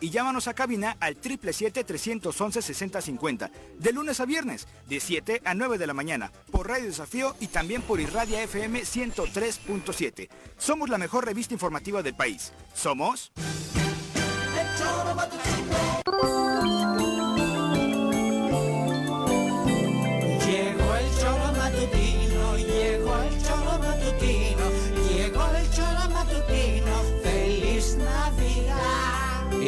y llámanos a cabina al 777-311-6050, de lunes a viernes, de 7 a 9 de la mañana, por Radio Desafío y también por Irradia FM 103.7. Somos la mejor revista informativa del país. Somos...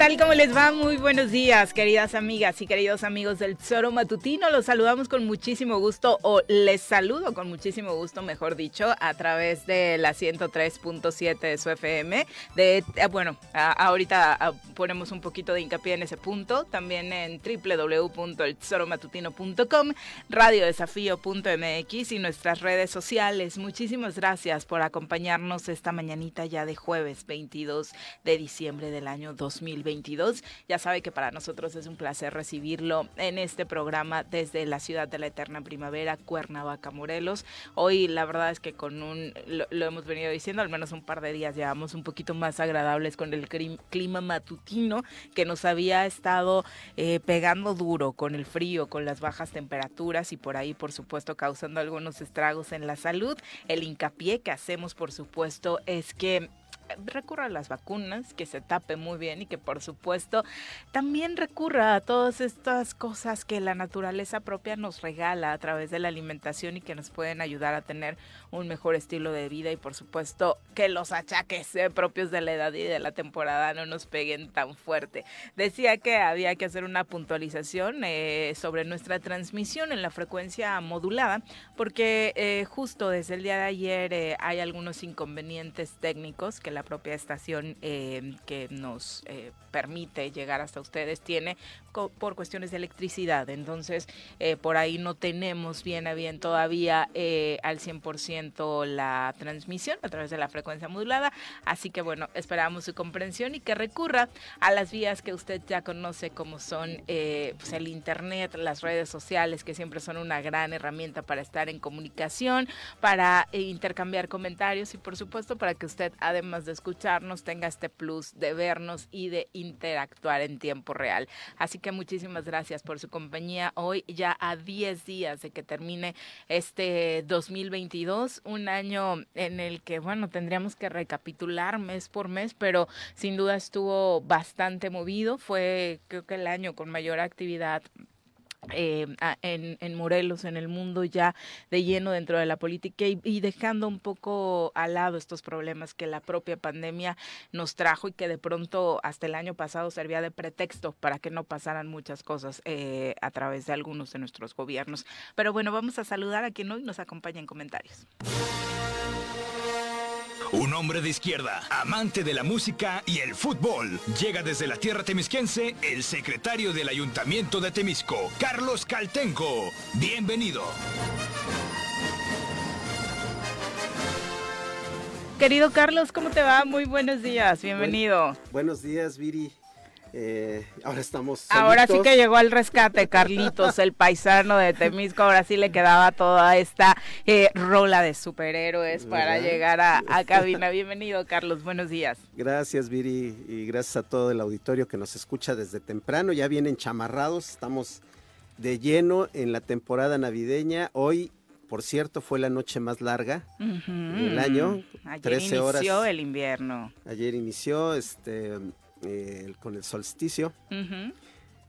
tal? ¿Cómo les va? Muy buenos días, queridas amigas y queridos amigos del Tesoro Matutino. Los saludamos con muchísimo gusto, o les saludo con muchísimo gusto, mejor dicho, a través de la 103.7 de su FM. De, eh, bueno, ahorita ponemos un poquito de hincapié en ese punto. También en www.eltesoromatutino.com, radiodesafío.mx y nuestras redes sociales. Muchísimas gracias por acompañarnos esta mañanita ya de jueves 22 de diciembre del año 2020. 2022. Ya sabe que para nosotros es un placer recibirlo en este programa desde la ciudad de la eterna primavera, Cuernavaca, Morelos. Hoy la verdad es que con un, lo, hemos venido diciendo, al menos un par de días llevamos un poquito más agradables con el clima matutino que nos había estado eh, pegando duro con el frío, con las bajas temperaturas y por ahí, por supuesto, causando algunos estragos en la salud. El hincapié que hacemos, por supuesto, es que recurra a las vacunas, que se tape muy bien y que por supuesto también recurra a todas estas cosas que la naturaleza propia nos regala a través de la alimentación y que nos pueden ayudar a tener un mejor estilo de vida y por supuesto que los achaques eh, propios de la edad y de la temporada no nos peguen tan fuerte. Decía que había que hacer una puntualización eh, sobre nuestra transmisión en la frecuencia modulada porque eh, justo desde el día de ayer hay algunos inconvenientes técnicos que la propia estación que nos permite llegar hasta ustedes tiene por cuestiones de electricidad. Entonces, eh, por ahí no tenemos bien a bien todavía eh, al 100% la transmisión a través de la frecuencia modulada. Así que, bueno, esperamos su comprensión y que recurra a las vías que usted ya conoce, como son eh, pues el Internet, las redes sociales, que siempre son una gran herramienta para estar en comunicación, para intercambiar comentarios y, por supuesto, para que usted, además de escucharnos, tenga este plus de vernos y de interactuar en tiempo real. Así que muchísimas gracias por su compañía hoy, ya a 10 días de que termine este 2022, un año en el que, bueno, tendríamos que recapitular mes por mes, pero sin duda estuvo bastante movido. Fue, creo que el año con mayor actividad eh, en, Morelos, en el mundo ya de lleno dentro de la política y, dejando un poco al lado estos problemas que la propia pandemia nos trajo y que de pronto hasta el año pasado servía de pretexto para que no pasaran muchas cosas eh, a través de algunos de nuestros gobiernos. Pero bueno, vamos a saludar a quien hoy nos acompaña en comentarios. Un hombre de izquierda, amante de la música y el fútbol. Llega desde la tierra temisquense el secretario del Ayuntamiento de Temisco, Carlos Caltenco. Bienvenido. Querido Carlos, ¿cómo te va? Muy buenos días, bienvenido. buenos días, Viri. Eh, ahora estamos. Ahora sí que llegó al rescate, Carlitos, el paisano de Temisco. Ahora sí le quedaba toda esta eh, rola de superhéroes para llegar a, cabina. Bienvenido, Carlos. Buenos días. Gracias, Viri, y gracias a todo el auditorio que nos escucha desde temprano. Ya vienen chamarrados, estamos de lleno en la temporada navideña. Hoy por cierto, fue la noche más larga del año. Ayer 13 inició el invierno. Ayer inició, este, eh, con el solsticio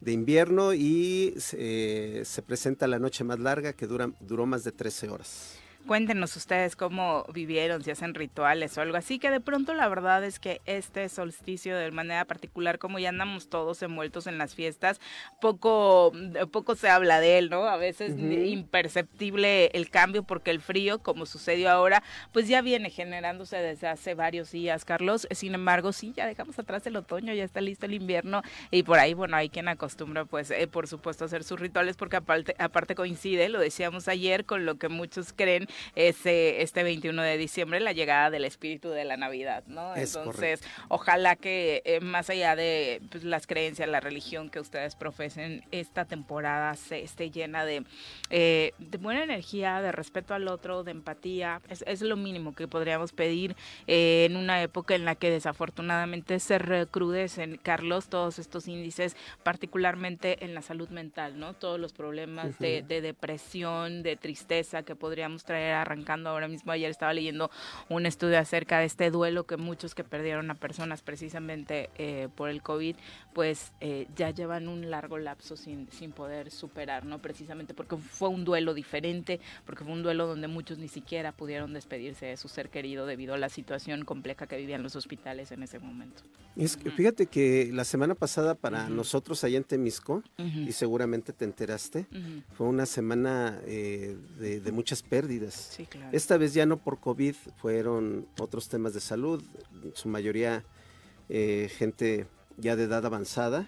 de invierno y eh, se presenta la noche más larga que dura, duró más de 13 horas. Cuéntenos ustedes cómo vivieron, si hacen rituales o algo así, que de pronto la verdad es que este solsticio de manera particular, como ya andamos todos envueltos en las fiestas, poco, poco se habla de él, ¿no? A veces imperceptible el cambio porque el frío, como sucedió ahora, pues ya viene generándose desde hace varios días, Carlos. Sin embargo, sí, ya dejamos atrás el otoño, ya está listo el invierno y por ahí, bueno, hay quien acostumbra, pues, eh, por supuesto, hacer sus rituales porque aparte, aparte coincide, lo decíamos ayer, con lo que muchos creen es este 21 de diciembre, la llegada del espíritu de la Navidad, ¿no? Entonces, ojalá que eh, más allá de pues, las creencias, la religión que ustedes profesen, esta temporada se esté llena de, eh, de buena energía, de respeto al otro, de empatía. Es, es lo mínimo que podríamos pedir eh, en una época en la que desafortunadamente se recrudecen, Carlos, todos estos índices, particularmente en la salud mental, ¿no? Todos los problemas de, de depresión, de tristeza que podríamos traer arrancando ahora mismo. Ayer estaba leyendo un estudio acerca de este duelo que muchos que perdieron a personas precisamente eh, por el COVID, pues eh, ya llevan un largo lapso sin, sin poder superar, ¿no? Precisamente porque fue un duelo diferente, porque fue un duelo donde muchos ni siquiera pudieron despedirse de su ser querido debido a la situación compleja que vivían los hospitales en ese momento. Es que, fíjate que la semana pasada para nosotros allá en Temisco, y seguramente te enteraste, fue una semana eh, de, de, muchas pérdidas. Sí, claro. Esta vez ya no por COVID, fueron otros temas de salud, en su mayoría eh, gente ya de edad avanzada,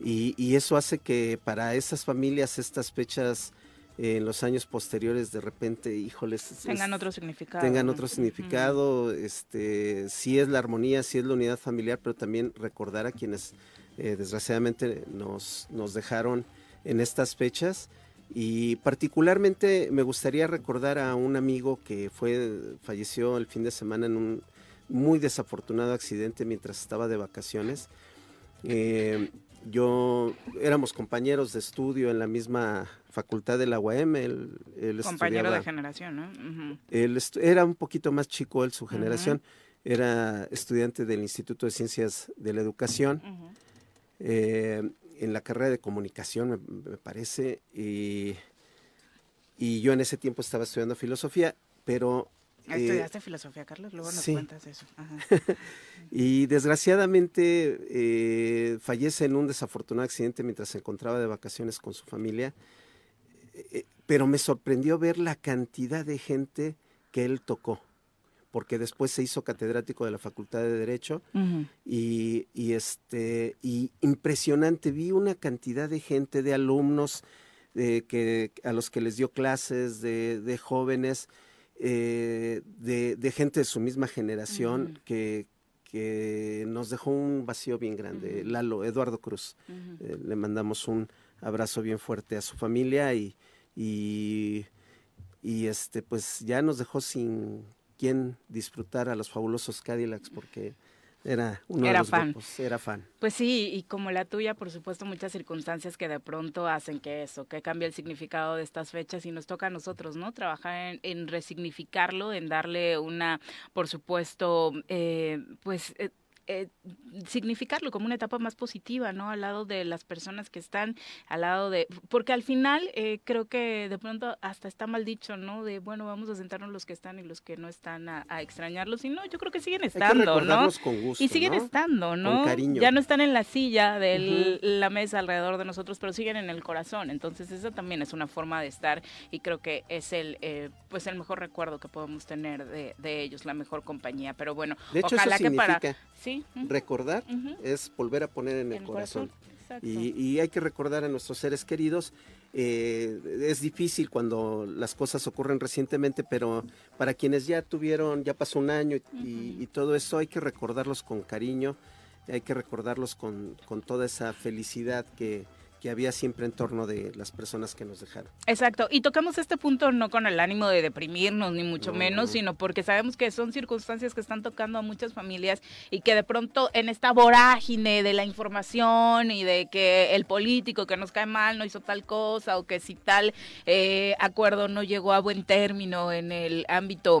y, y, eso hace que para esas familias estas fechas eh, en los años posteriores de repente, híjoles, tengan es, otro significado. Tengan otro significado, uh -huh. este, sí es la armonía, sí es la unidad familiar, pero también recordar a quienes eh, desgraciadamente nos, nos dejaron en estas fechas. Y particularmente me gustaría recordar a un amigo que fue, falleció el fin de semana en un muy desafortunado accidente mientras estaba de vacaciones. Eh, yo éramos compañeros de estudio en la misma facultad de la UAM. Él, él Compañero de generación, ¿no? Uh -huh. él era un poquito más chico, él, su generación. Uh -huh. Era estudiante del Instituto de Ciencias de la Educación. Uh -huh. eh, en la carrera de comunicación, me, me parece. Y, y, yo en ese tiempo estaba estudiando filosofía, pero ¿Estudiaste eh, filosofía, Carlos? Luego nos sí. cuentas eso. y desgraciadamente eh, fallece en un desafortunado accidente mientras se encontraba de vacaciones con su familia. Eh, pero me sorprendió ver la cantidad de gente que él tocó, porque después se hizo catedrático de la Facultad de Derecho uh -huh. y, y, este, y impresionante, vi una cantidad de gente, de alumnos que, a los que les dio clases, de, de jóvenes, eh, de, de, gente de su misma generación uh -huh. que, que, nos dejó un vacío bien grande. Uh -huh. Lalo, Eduardo Cruz, uh -huh. eh, le mandamos un abrazo bien fuerte a su familia y, y, y, este, pues ya nos dejó sin quien disfrutar a los fabulosos Cadillacs porque era uno era de los fan. Grupos, era fan. Pues sí, y como la tuya, por supuesto, muchas circunstancias que de pronto hacen que eso, que cambie el significado de estas fechas y nos toca a nosotros, ¿no? Trabajar en, en resignificarlo, en darle una, por supuesto, eh, pues... Eh, eh, significarlo como una etapa más positiva, ¿no? Al lado de las personas que están, al lado de, porque al final eh, creo que de pronto hasta está mal dicho, ¿no? De, bueno, vamos a sentarnos los que están y los que no están a, a extrañarlos, y no, yo creo que siguen estando, que ¿no? Con gusto, y siguen ¿no? estando, ¿no? Con cariño. Ya no están en la silla de uh -huh. la mesa alrededor de nosotros, pero siguen en el corazón, entonces esa también es una forma de estar y creo que es el, eh, pues el mejor recuerdo que podemos tener de, de, ellos, la mejor compañía, pero bueno, de hecho, ojalá eso que para... ¿sí? Recordar uh -huh. es volver a poner en el, el corazón. corazón. Y, y, hay que recordar a nuestros seres queridos. Eh, es difícil cuando las cosas ocurren recientemente, pero para quienes ya tuvieron, ya pasó un año y, y todo eso, hay que recordarlos con cariño, hay que recordarlos con, con toda esa felicidad que, que había siempre en torno de las personas que nos dejaron. Exacto, y tocamos este punto no con el ánimo de deprimirnos, ni mucho no, menos, no. sino porque sabemos que son circunstancias que están tocando a muchas familias y que de pronto en esta vorágine de la información y de que el político que nos cae mal no hizo tal cosa o que si tal eh, acuerdo no llegó a buen término en el ámbito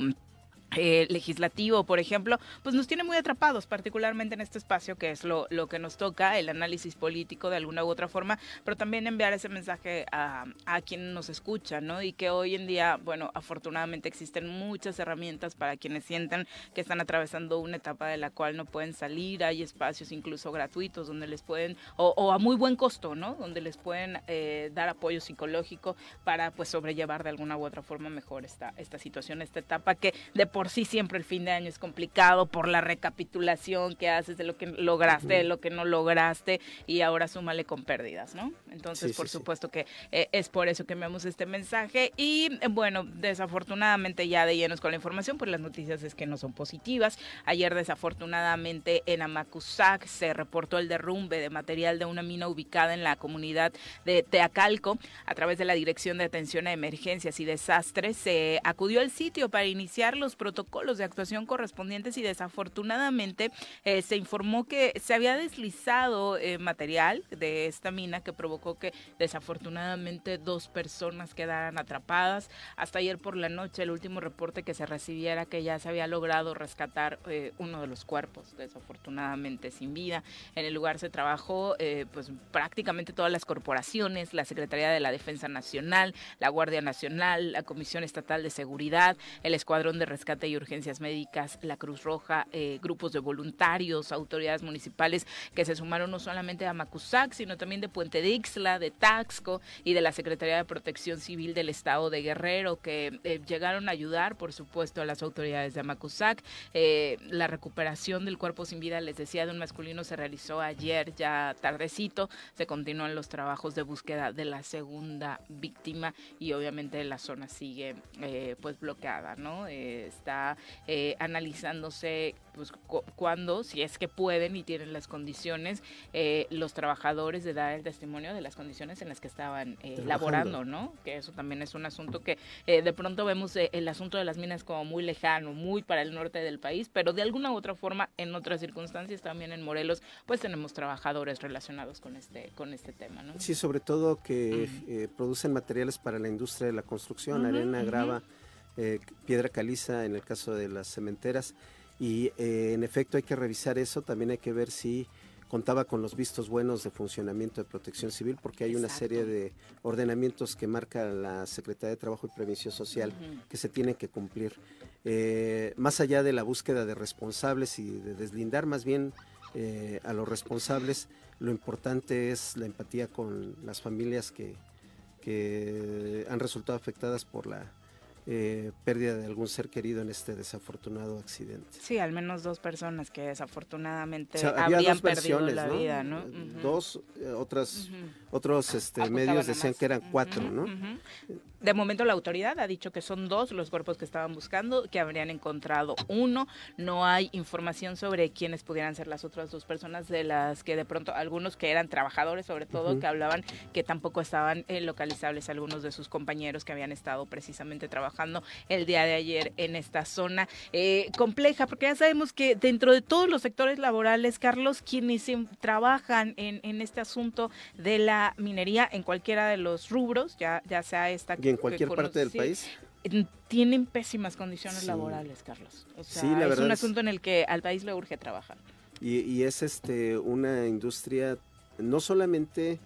eh, legislativo, por ejemplo, pues nos tiene muy atrapados, particularmente en este espacio que es lo, lo, que nos toca, el análisis político de alguna u otra forma, pero también enviar ese mensaje a, a quien nos escucha, ¿no? Y que hoy en día, bueno, afortunadamente existen muchas herramientas para quienes sienten que están atravesando una etapa de la cual no pueden salir, hay espacios incluso gratuitos donde les pueden, o, o a muy buen costo, ¿no? Donde les pueden eh, dar apoyo psicológico para pues sobrellevar de alguna u otra forma mejor esta, esta situación, esta etapa que de por sí siempre el fin de año es complicado por la recapitulación que haces de lo que lograste, de lo que no lograste y ahora súmale con pérdidas, ¿no? Entonces, sí, por sí, supuesto sí. que eh, es por eso que enviamos este mensaje y eh, bueno, desafortunadamente ya de llenos con la información, pues las noticias es que no son positivas. Ayer desafortunadamente en Amacuzac se reportó el derrumbe de material de una mina ubicada en la comunidad de Teacalco a través de la Dirección de Atención a Emergencias y Desastres. Se acudió al sitio para iniciar los protocolos de actuación correspondientes y desafortunadamente eh, se informó que se había deslizado eh, material de esta mina que provocó que desafortunadamente dos personas quedaran atrapadas. Hasta ayer por la noche el último reporte que se recibiera que ya se había logrado rescatar eh, uno de los cuerpos, desafortunadamente sin vida. En el lugar se trabajó eh, pues prácticamente todas las corporaciones, la Secretaría de la Defensa Nacional, la Guardia Nacional, la Comisión Estatal de Seguridad, el Escuadrón de Rescate y Urgencias Médicas, la Cruz Roja, eh, grupos de voluntarios, autoridades municipales que se sumaron no solamente a Macusac, sino también de Puente de Ixla, de Taxco y de la Secretaría de Protección Civil del Estado de Guerrero, que eh, llegaron a ayudar, por supuesto, a las autoridades de Amacuzac. Eh, la recuperación del cuerpo sin vida, les decía, de un masculino se realizó ayer, ya tardecito. Se continúan los trabajos de búsqueda de la segunda víctima y obviamente la zona sigue pues bloqueada, ¿no? Está eh, analizándose pues cu cuándo, si es que pueden y tienen las condiciones, eh, los trabajadores de dar el testimonio de las condiciones en las que estaban eh, laborando, ¿no? Que eso también es un asunto que eh, de pronto vemos eh, el asunto de las minas como muy lejano, muy para el norte del país, pero de alguna u otra forma, en otras circunstancias, también en Morelos, pues tenemos trabajadores relacionados con este, con este tema, ¿no? Sí, sobre todo que uh -huh. producen materiales para la industria de la construcción, uh -huh, arena, uh -huh. grava, piedra caliza, en el caso de las cementeras y eh, en efecto hay que revisar eso, también hay que ver si contaba con los vistos buenos de funcionamiento de protección civil, porque hay Exacto. una serie de ordenamientos que marca la Secretaría de Trabajo y Prevención Social uh -huh. que se tienen que cumplir. Eh, más allá de la búsqueda de responsables y de deslindar más bien eh, a los responsables, lo importante es la empatía con las familias que, que han resultado afectadas por la eh, pérdida de algún ser querido en este desafortunado accidente. Sí, al menos dos personas que desafortunadamente o sea, habrían perdido la ¿no? vida, ¿no? Uh -huh. Dos, eh, otras, uh -huh. otros este, medios decían que eran cuatro, uh -huh. ¿no? De momento la autoridad ha dicho que son dos los cuerpos que estaban buscando, que habrían encontrado uno. No hay información sobre quiénes pudieran ser las otras dos personas de las que de pronto algunos que eran trabajadores, sobre todo, que hablaban que tampoco estaban eh, localizables algunos de sus compañeros que habían estado precisamente trabajando el día de ayer en esta zona eh, compleja, porque ya sabemos que dentro de todos los sectores laborales, Carlos, quienes trabajan en, en este asunto de la minería en cualquiera de los rubros, ya, ya sea esta en cualquier parte del país tienen pésimas condiciones sí. laborales, Carlos. O sea, sí, la es un asunto en el que al país le urge trabajar. Y, y es este una industria no solamente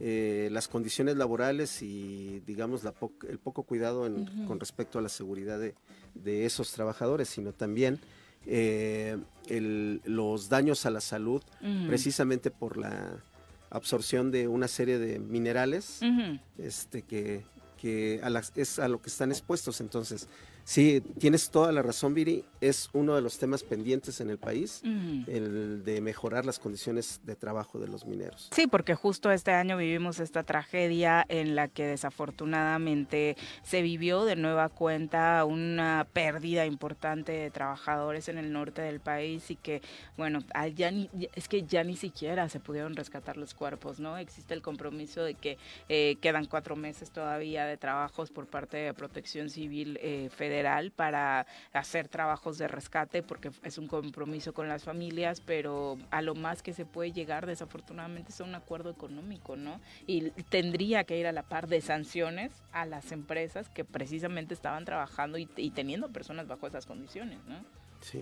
eh, las condiciones laborales y digamos la po el poco cuidado en, uh -huh. con respecto a la seguridad de, de esos trabajadores, sino también eh, el, los daños a la salud, uh -huh. precisamente por la absorción de una serie de minerales uh -huh. este, que que a es a lo que están expuestos. Entonces, sí, tienes toda la razón, Viri, es uno de los temas pendientes en el país, el de mejorar las condiciones de trabajo de los mineros. Sí, porque justo este año vivimos esta tragedia en la que desafortunadamente se vivió de nueva cuenta una pérdida importante de trabajadores en el norte del país y que, bueno, ya ni, es que ya ni siquiera se pudieron rescatar los cuerpos, ¿no? Existe el compromiso de que eh, quedan cuatro meses todavía de trabajos por parte de Protección Civil eh, Federal para hacer trabajos de rescate porque es un compromiso con las familias, pero a lo más que se puede llegar desafortunadamente es un acuerdo económico, ¿no? Y tendría que ir a la par de sanciones a las empresas que precisamente estaban trabajando y, y teniendo personas bajo esas condiciones, ¿no? Sí,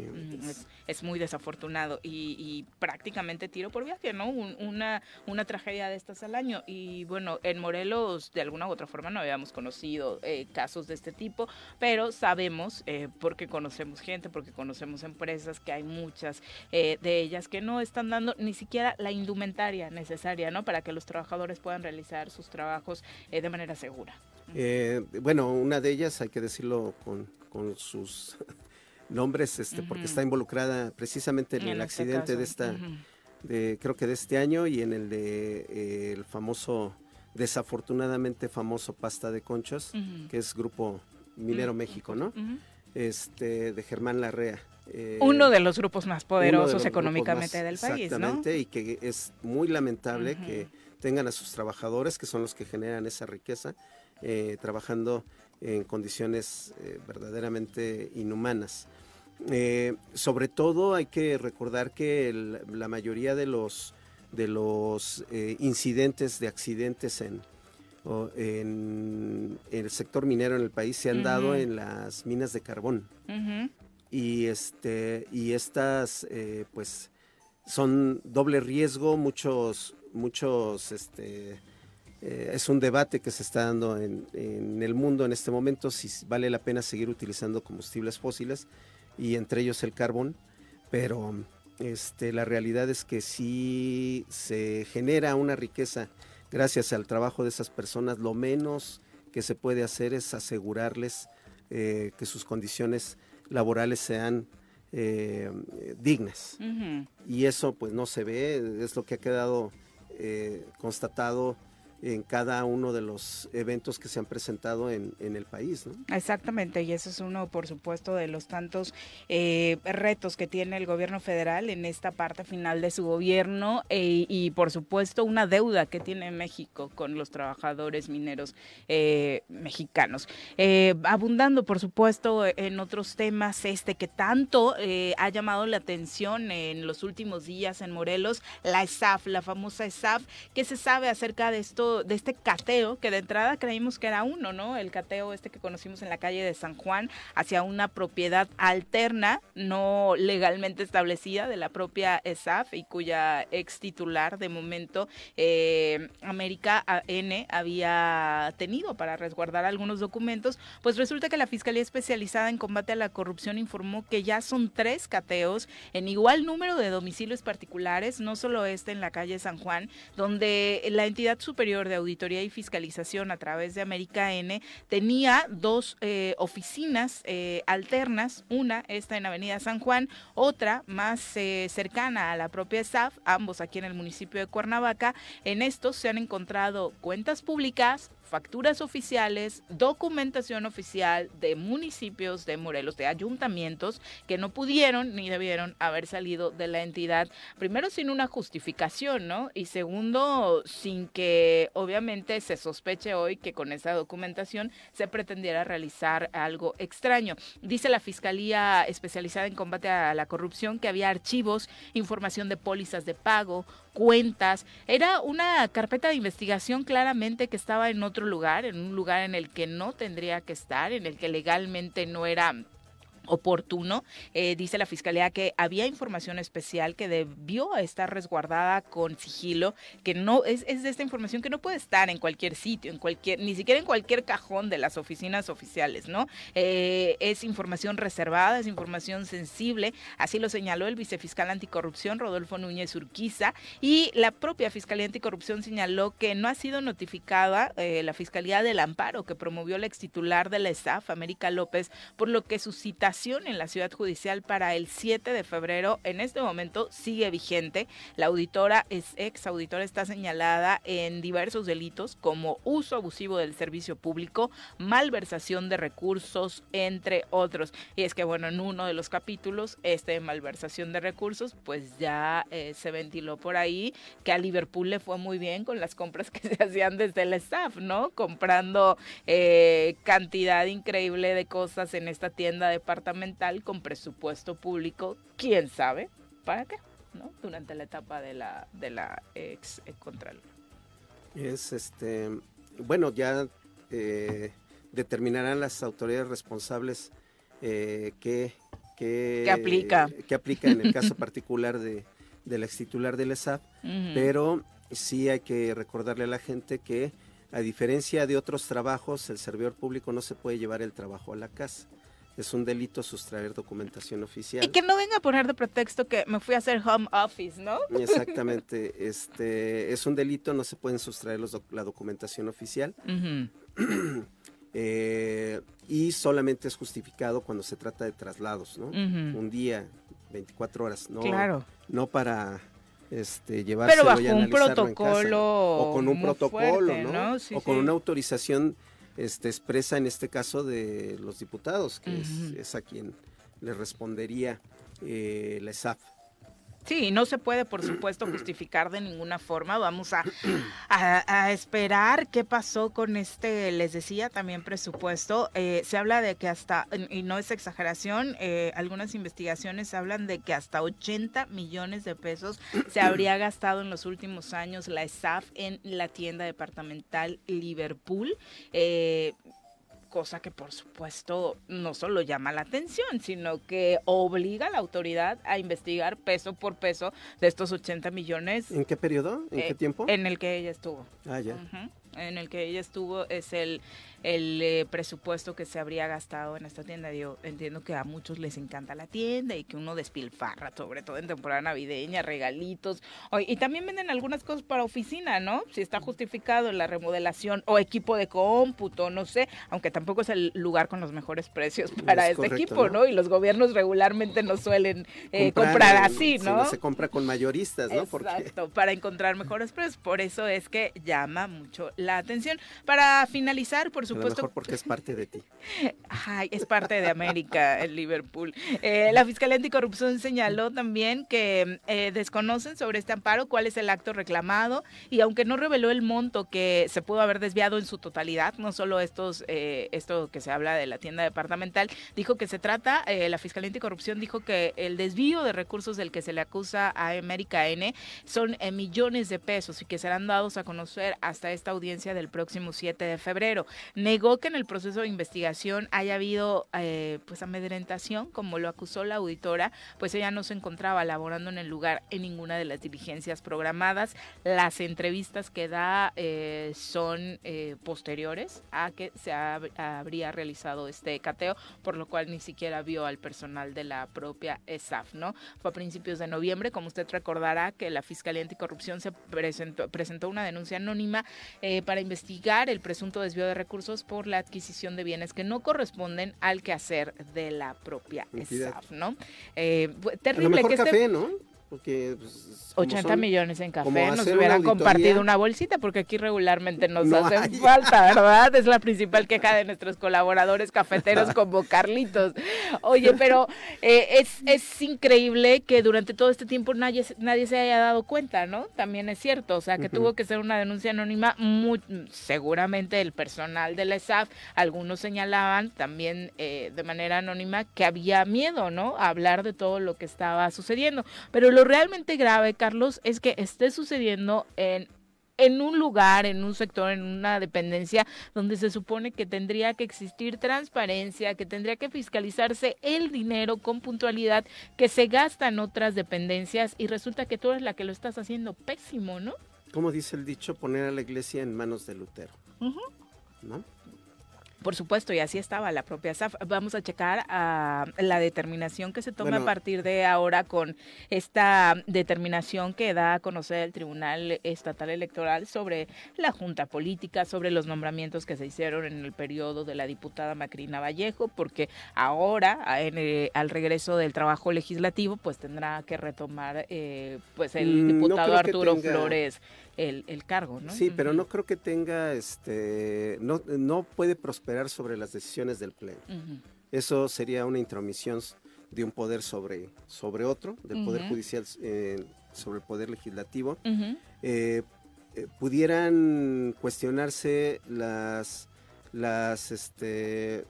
es- muy desafortunado y, y prácticamente tiro por viaje, ¿no? Un- una, una tragedia de estas al año. Y bueno, en Morelos de alguna u otra forma no habíamos conocido eh, casos de este tipo, pero sabemos, eh, porque conocemos gente, porque conocemos empresas, que hay muchas eh, de ellas que no están dando ni siquiera la indumentaria necesaria, ¿no? Para que los trabajadores puedan realizar sus trabajos de manera segura. Bueno, una de ellas, hay que decirlo con, con sus nombres, este, porque está involucrada precisamente en, el este accidente de esta, de, creo que de este año y en el de eh, el famoso, desafortunadamente famoso pasta de conchos, Ujú. que es Grupo Minero México, ¿no? Este, de Germán Larrea. Eh, Uno de los grupos más de poderosos económicamente más- del país, ¿no? Exactamente, y que es muy lamentable que tengan a sus trabajadores, que son los que generan esa riqueza, eh, trabajando en condiciones eh, verdaderamente inhumanas. Eh, sobre todo hay que recordar que el- la mayoría de los, de los eh, incidentes de accidentes en, o en el sector minero en el país se han dado en las minas de carbón. Y este y estas pues son doble riesgo muchos muchos este eh, es un debate que se está dando en, en el mundo en este momento si vale la pena seguir utilizando combustibles fósiles y entre ellos el carbón pero este la realidad es que si se genera una riqueza gracias al trabajo de esas personas lo menos que se puede hacer es asegurarles eh, que sus condiciones laborales sean eh, dignas. Y eso pues no se ve, es lo que ha quedado eh, constatado en cada uno de los eventos que se han presentado en, el país. ¿no? Exactamente, y eso es uno, por supuesto, de los tantos eh, retos que tiene el gobierno federal en esta parte final de su gobierno eh, y, por supuesto, una deuda que tiene México con los trabajadores mineros eh, mexicanos. Abundando, por supuesto, en otros temas, este que tanto ha llamado la atención en los últimos días en Morelos, la ESAF, la famosa ESAF, ¿qué se sabe acerca de esto, de este cateo, que de entrada creímos que era uno, ¿no? El cateo este que conocimos en la calle de San Juan hacia una propiedad alterna, no legalmente establecida de la propia ESAF y cuya ex titular de momento eh, América N había tenido para resguardar algunos documentos, pues resulta que la Fiscalía Especializada en Combate a la Corrupción informó que ya son tres cateos en igual número de domicilios particulares, no solo este en la calle San Juan, donde la entidad superior de auditoría y fiscalización a través de América N tenía dos eh, oficinas eh, alternas, una esta en Avenida San Juan, otra más eh, cercana a la propia SAF, ambos aquí en el municipio de Cuernavaca. En estos se han encontrado cuentas públicas, facturas oficiales, documentación oficial de municipios de Morelos, de ayuntamientos que no pudieron ni debieron haber salido de la entidad, primero sin una justificación, ¿no? Y segundo, sin que obviamente se sospeche hoy que con esa documentación se pretendiera realizar algo extraño. Dice la Fiscalía especializada en combate a la corrupción que había archivos, información de pólizas de pago, cuentas. Era una carpeta de investigación claramente que estaba en otro lugar, en un lugar en el que no tendría que estar, en el que legalmente no era oportuno. Eh, dice la fiscalía que había información especial que debió estar resguardada con sigilo, que no es, es de esta información que no puede estar en cualquier sitio, en cualquier, ni siquiera en cualquier cajón de las oficinas oficiales, ¿no? Eh, es información reservada, es información sensible, así lo señaló el vicefiscal anticorrupción Rodolfo Núñez Urquiza y la propia Fiscalía Anticorrupción señaló que no ha sido notificada eh, la Fiscalía del Amparo que promovió la extitular de la ESAF, América López, por lo que su citación citación en la ciudad judicial para el 7 de febrero. En este momento sigue vigente. La auditora es ex auditora, está señalada en diversos delitos como uso abusivo del servicio público, malversación de recursos, entre otros. Y es que, bueno, en uno de los capítulos, este de malversación de recursos, pues ya eh, se ventiló por ahí que a Liverpool le fue muy bien con las compras que se hacían desde el staff, ¿no? Comprando eh, cantidad increíble de cosas en esta tienda departamental con presupuesto público, quién sabe para qué, ¿no? Durante la etapa de la, de la ex eh, Contralor. Es este, bueno, ya eh, determinarán las autoridades responsables eh, qué, qué, ¿Qué aplica? qué aplica en el caso particular de, del ex titular del ESAP, Ujú. pero sí hay que recordarle a la gente que a diferencia de otros trabajos, el servidor público no se puede llevar el trabajo a la casa. Es un delito sustraer documentación oficial. Y que no venga a poner de pretexto que me fui a hacer home office, ¿no? Exactamente, este es un delito, no se pueden sustraer los doc- la documentación oficial eh, y solamente es justificado cuando se trata de traslados, ¿no? Un día, 24 horas, no, Claro. no para este, llevárselo Pero bajo y un protocolo. o con un protocolo, fuerte, ¿no? Sí, o con sí. una autorización este, expresa en este caso de los diputados, que es- es, a quien le respondería eh, la ESAF. Sí, no se puede, por supuesto, justificar de ninguna forma. Vamos a, esperar qué pasó con este, les decía, también presupuesto. Eh, se habla de que hasta, y no es exageración, eh, algunas investigaciones hablan de que hasta 80 millones de pesos se habría gastado en los últimos años la SAF en la tienda departamental Liverpool. Eh, cosa que por supuesto no solo llama la atención, sino que obliga a la autoridad a investigar peso por peso de estos 80 millones ¿En qué periodo? ¿En eh, qué tiempo? en el que ella estuvo. Ah, ya. En el que ella estuvo es el, el eh, presupuesto que se habría gastado en esta tienda. Yo entiendo que a muchos les encanta la tienda y que uno despilfarra, sobre todo en temporada navideña, regalitos. Y también venden algunas cosas para oficina, ¿no? Si está justificado la remodelación o equipo de cómputo, no sé, aunque tampoco es el lugar con los mejores precios para Es este correcto, equipo, ¿no? ¿no? Y los gobiernos regularmente no suelen eh, comprar, así, si ¿no? se compra con mayoristas, ¿no? Porque Exacto, para encontrar mejores precios. Por eso es que llama mucho la atención. Para finalizar, por a lo supuesto, mejor porque es parte de ti. Ay, es parte de América, el Liverpool. Eh, la Fiscalía Anticorrupción señaló también que eh, desconocen sobre este amparo cuál es el acto reclamado y aunque no reveló el monto que se pudo haber desviado en su totalidad, no solo estos, eh, esto que se habla de la tienda departamental, dijo que se trata, eh, la Fiscalía Anticorrupción dijo que el desvío de recursos del que se le acusa a América N son eh, millones de pesos y que serán dados a conocer hasta esta audiencia del próximo 7 de febrero. Negó que en el proceso de investigación haya habido eh, pues amedrentación, como lo acusó la auditora, pues ella no se encontraba laborando en el lugar en ninguna de las diligencias programadas. Las entrevistas que da eh, son eh, posteriores a que se hab- habría realizado este cateo, por lo cual ni siquiera vio al personal de la propia ESAF, ¿no? Fue a principios de noviembre, como usted recordará, que la Fiscalía Anticorrupción se presentó, presentó una denuncia anónima para investigar el presunto desvío de recursos por la adquisición de bienes que no corresponden al quehacer de la propia. ESAF, ¿no? Eh, bu- A lo terrible mejor que este café, ¿no? Porque pues, como 80 son- millones en café, nos una hubieran compartido una bolsita porque aquí regularmente nos No hacen hay. falta, ¿verdad? Es la principal queja de nuestros colaboradores cafeteros como Carlitos. Oye, pero eh, es, es increíble que durante todo este tiempo nadie, se- nadie se haya dado cuenta, ¿no? También es cierto, o sea, que tuvo que ser una denuncia anónima, muy, seguramente el personal de la ESAF, algunos señalaban también eh, de manera anónima que había miedo, ¿no? A hablar de todo lo que estaba sucediendo. Pero lo realmente grave, Carlos, es que esté sucediendo en en un lugar, en un sector, en una dependencia donde se supone que tendría que existir transparencia, que tendría que fiscalizarse el dinero con puntualidad que se gasta en otras dependencias y resulta que tú eres la que lo estás haciendo pésimo, ¿no? Como dice el dicho, poner a la iglesia en manos de Lutero. ¿no? Por supuesto, y así estaba la propia SAF. Vamos a checar a la determinación que se Bueno. a partir de ahora con esta determinación que da a conocer el Tribunal Estatal Electoral sobre la Junta Política, sobre los nombramientos que se hicieron en el periodo de la diputada Macrina Vallejo, porque ahora, a- en, eh, al regreso del trabajo legislativo, pues tendrá que retomar eh, pues el Mm, no diputado Arturo tenga- Flores el, el cargo, ¿no? Sí, pero no creo que tenga, este, no, no puede prosperar sobre las decisiones del Pleno. Eso sería una intromisión de un poder sobre, sobre otro, del Poder. Judicial eh, sobre el Poder Legislativo. Eh, eh, pudieran cuestionarse las, las este,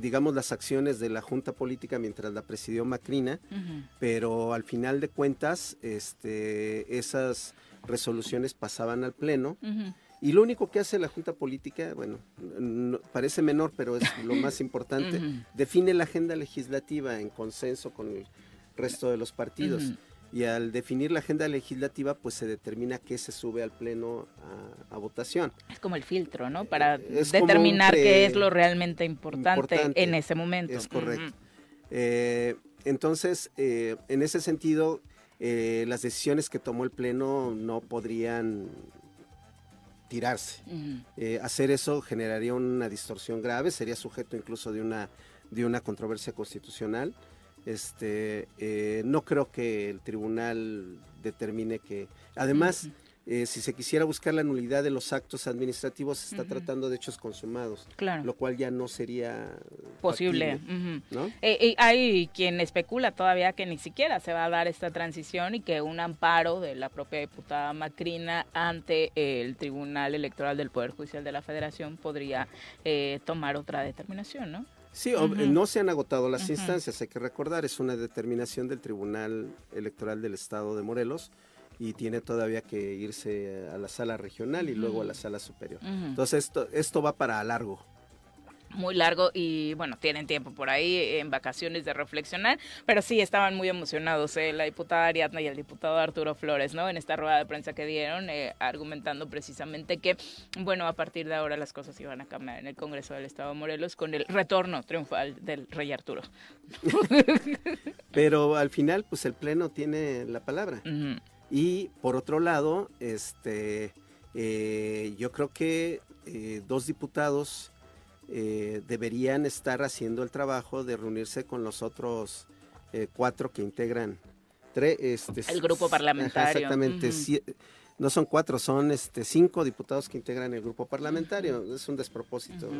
digamos, las acciones de la Junta Política mientras la presidió Macrina, pero al final de cuentas este, esas resoluciones pasaban al Pleno y lo único que hace la Junta Política, bueno, no- parece menor, pero es lo más importante, define la agenda legislativa en consenso con el resto de los partidos. Y al definir la agenda legislativa, pues se determina qué se sube al Pleno a, a votación. Es como el filtro, ¿no? Para Eh, es un determinar pre- qué es lo realmente importante, importante. en ese momento. Es correcto. Eh, entonces, eh, en ese sentido, eh, las decisiones que tomó el Pleno no podrían tirarse. Eh, hacer eso generaría una distorsión grave, sería sujeto incluso de una, de una controversia constitucional. Este, eh, no creo que el tribunal determine que, además. Eh, si se quisiera buscar la nulidad de los actos administrativos, se está tratando de hechos consumados, Claro. lo cual ya no sería Posible. factible. ¿no? Eh, eh, hay quien especula todavía que ni siquiera se va a dar esta transición y que un amparo de la propia diputada Macrina ante el Tribunal Electoral del Poder Judicial de la Federación podría eh, tomar otra determinación, ¿no? Sí, Ujú. no se han agotado las instancias, hay que recordar, es una determinación del Tribunal Electoral del Estado de Morelos y tiene todavía que irse a la sala regional y luego a la sala superior. Entonces esto, esto va para largo. muy largo y bueno, tienen tiempo por ahí en vacaciones de reflexionar, pero sí estaban muy emocionados eh, la diputada Ariadna y el diputado Arturo Flores, ¿no? En esta rueda de prensa que dieron, eh, argumentando precisamente que, bueno, a partir de ahora las cosas iban a cambiar en el Congreso del Estado de Morelos con el retorno triunfal del rey Arturo. Pero al final, pues el Pleno tiene la palabra. Ujú. Y por otro lado, este, eh, yo creo que eh, dos diputados eh, deberían estar haciendo el trabajo de reunirse con los otros cuatro que integran tres, este, El grupo ajá, parlamentario. exactamente. No son cuatro, son este, cinco diputados que integran el grupo parlamentario. Es un despropósito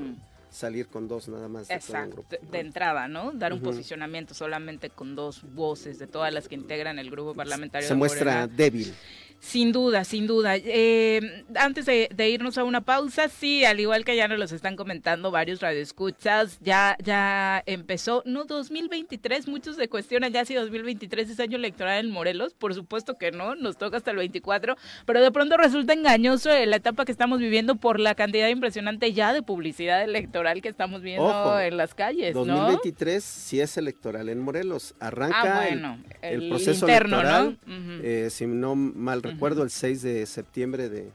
salir con dos nada más. de todo un Exacto, grupo, de, ¿no? de entrada, ¿no? Dar un posicionamiento solamente con dos voces de todas las que integran el grupo parlamentario. Se de muestra débil. Sin duda, sin duda. Eh, antes de, de irnos a una pausa, sí, al igual que ya nos los están comentando varios radioescuchas, ya, ya empezó, no 2023, muchos se cuestionan ya si 2023 es año electoral en Morelos, por supuesto que no, nos toca hasta el 24, pero de pronto resulta engañoso eh, la etapa que estamos viviendo por la cantidad impresionante ya de publicidad electoral que estamos viendo Ojo, en las calles, ¿no? 2023 sí es electoral en Morelos. Arranca Ah, el- bueno, el, el proceso interno, electoral, ¿no? Eh, si no mal recuerdo, el 6 de septiembre de,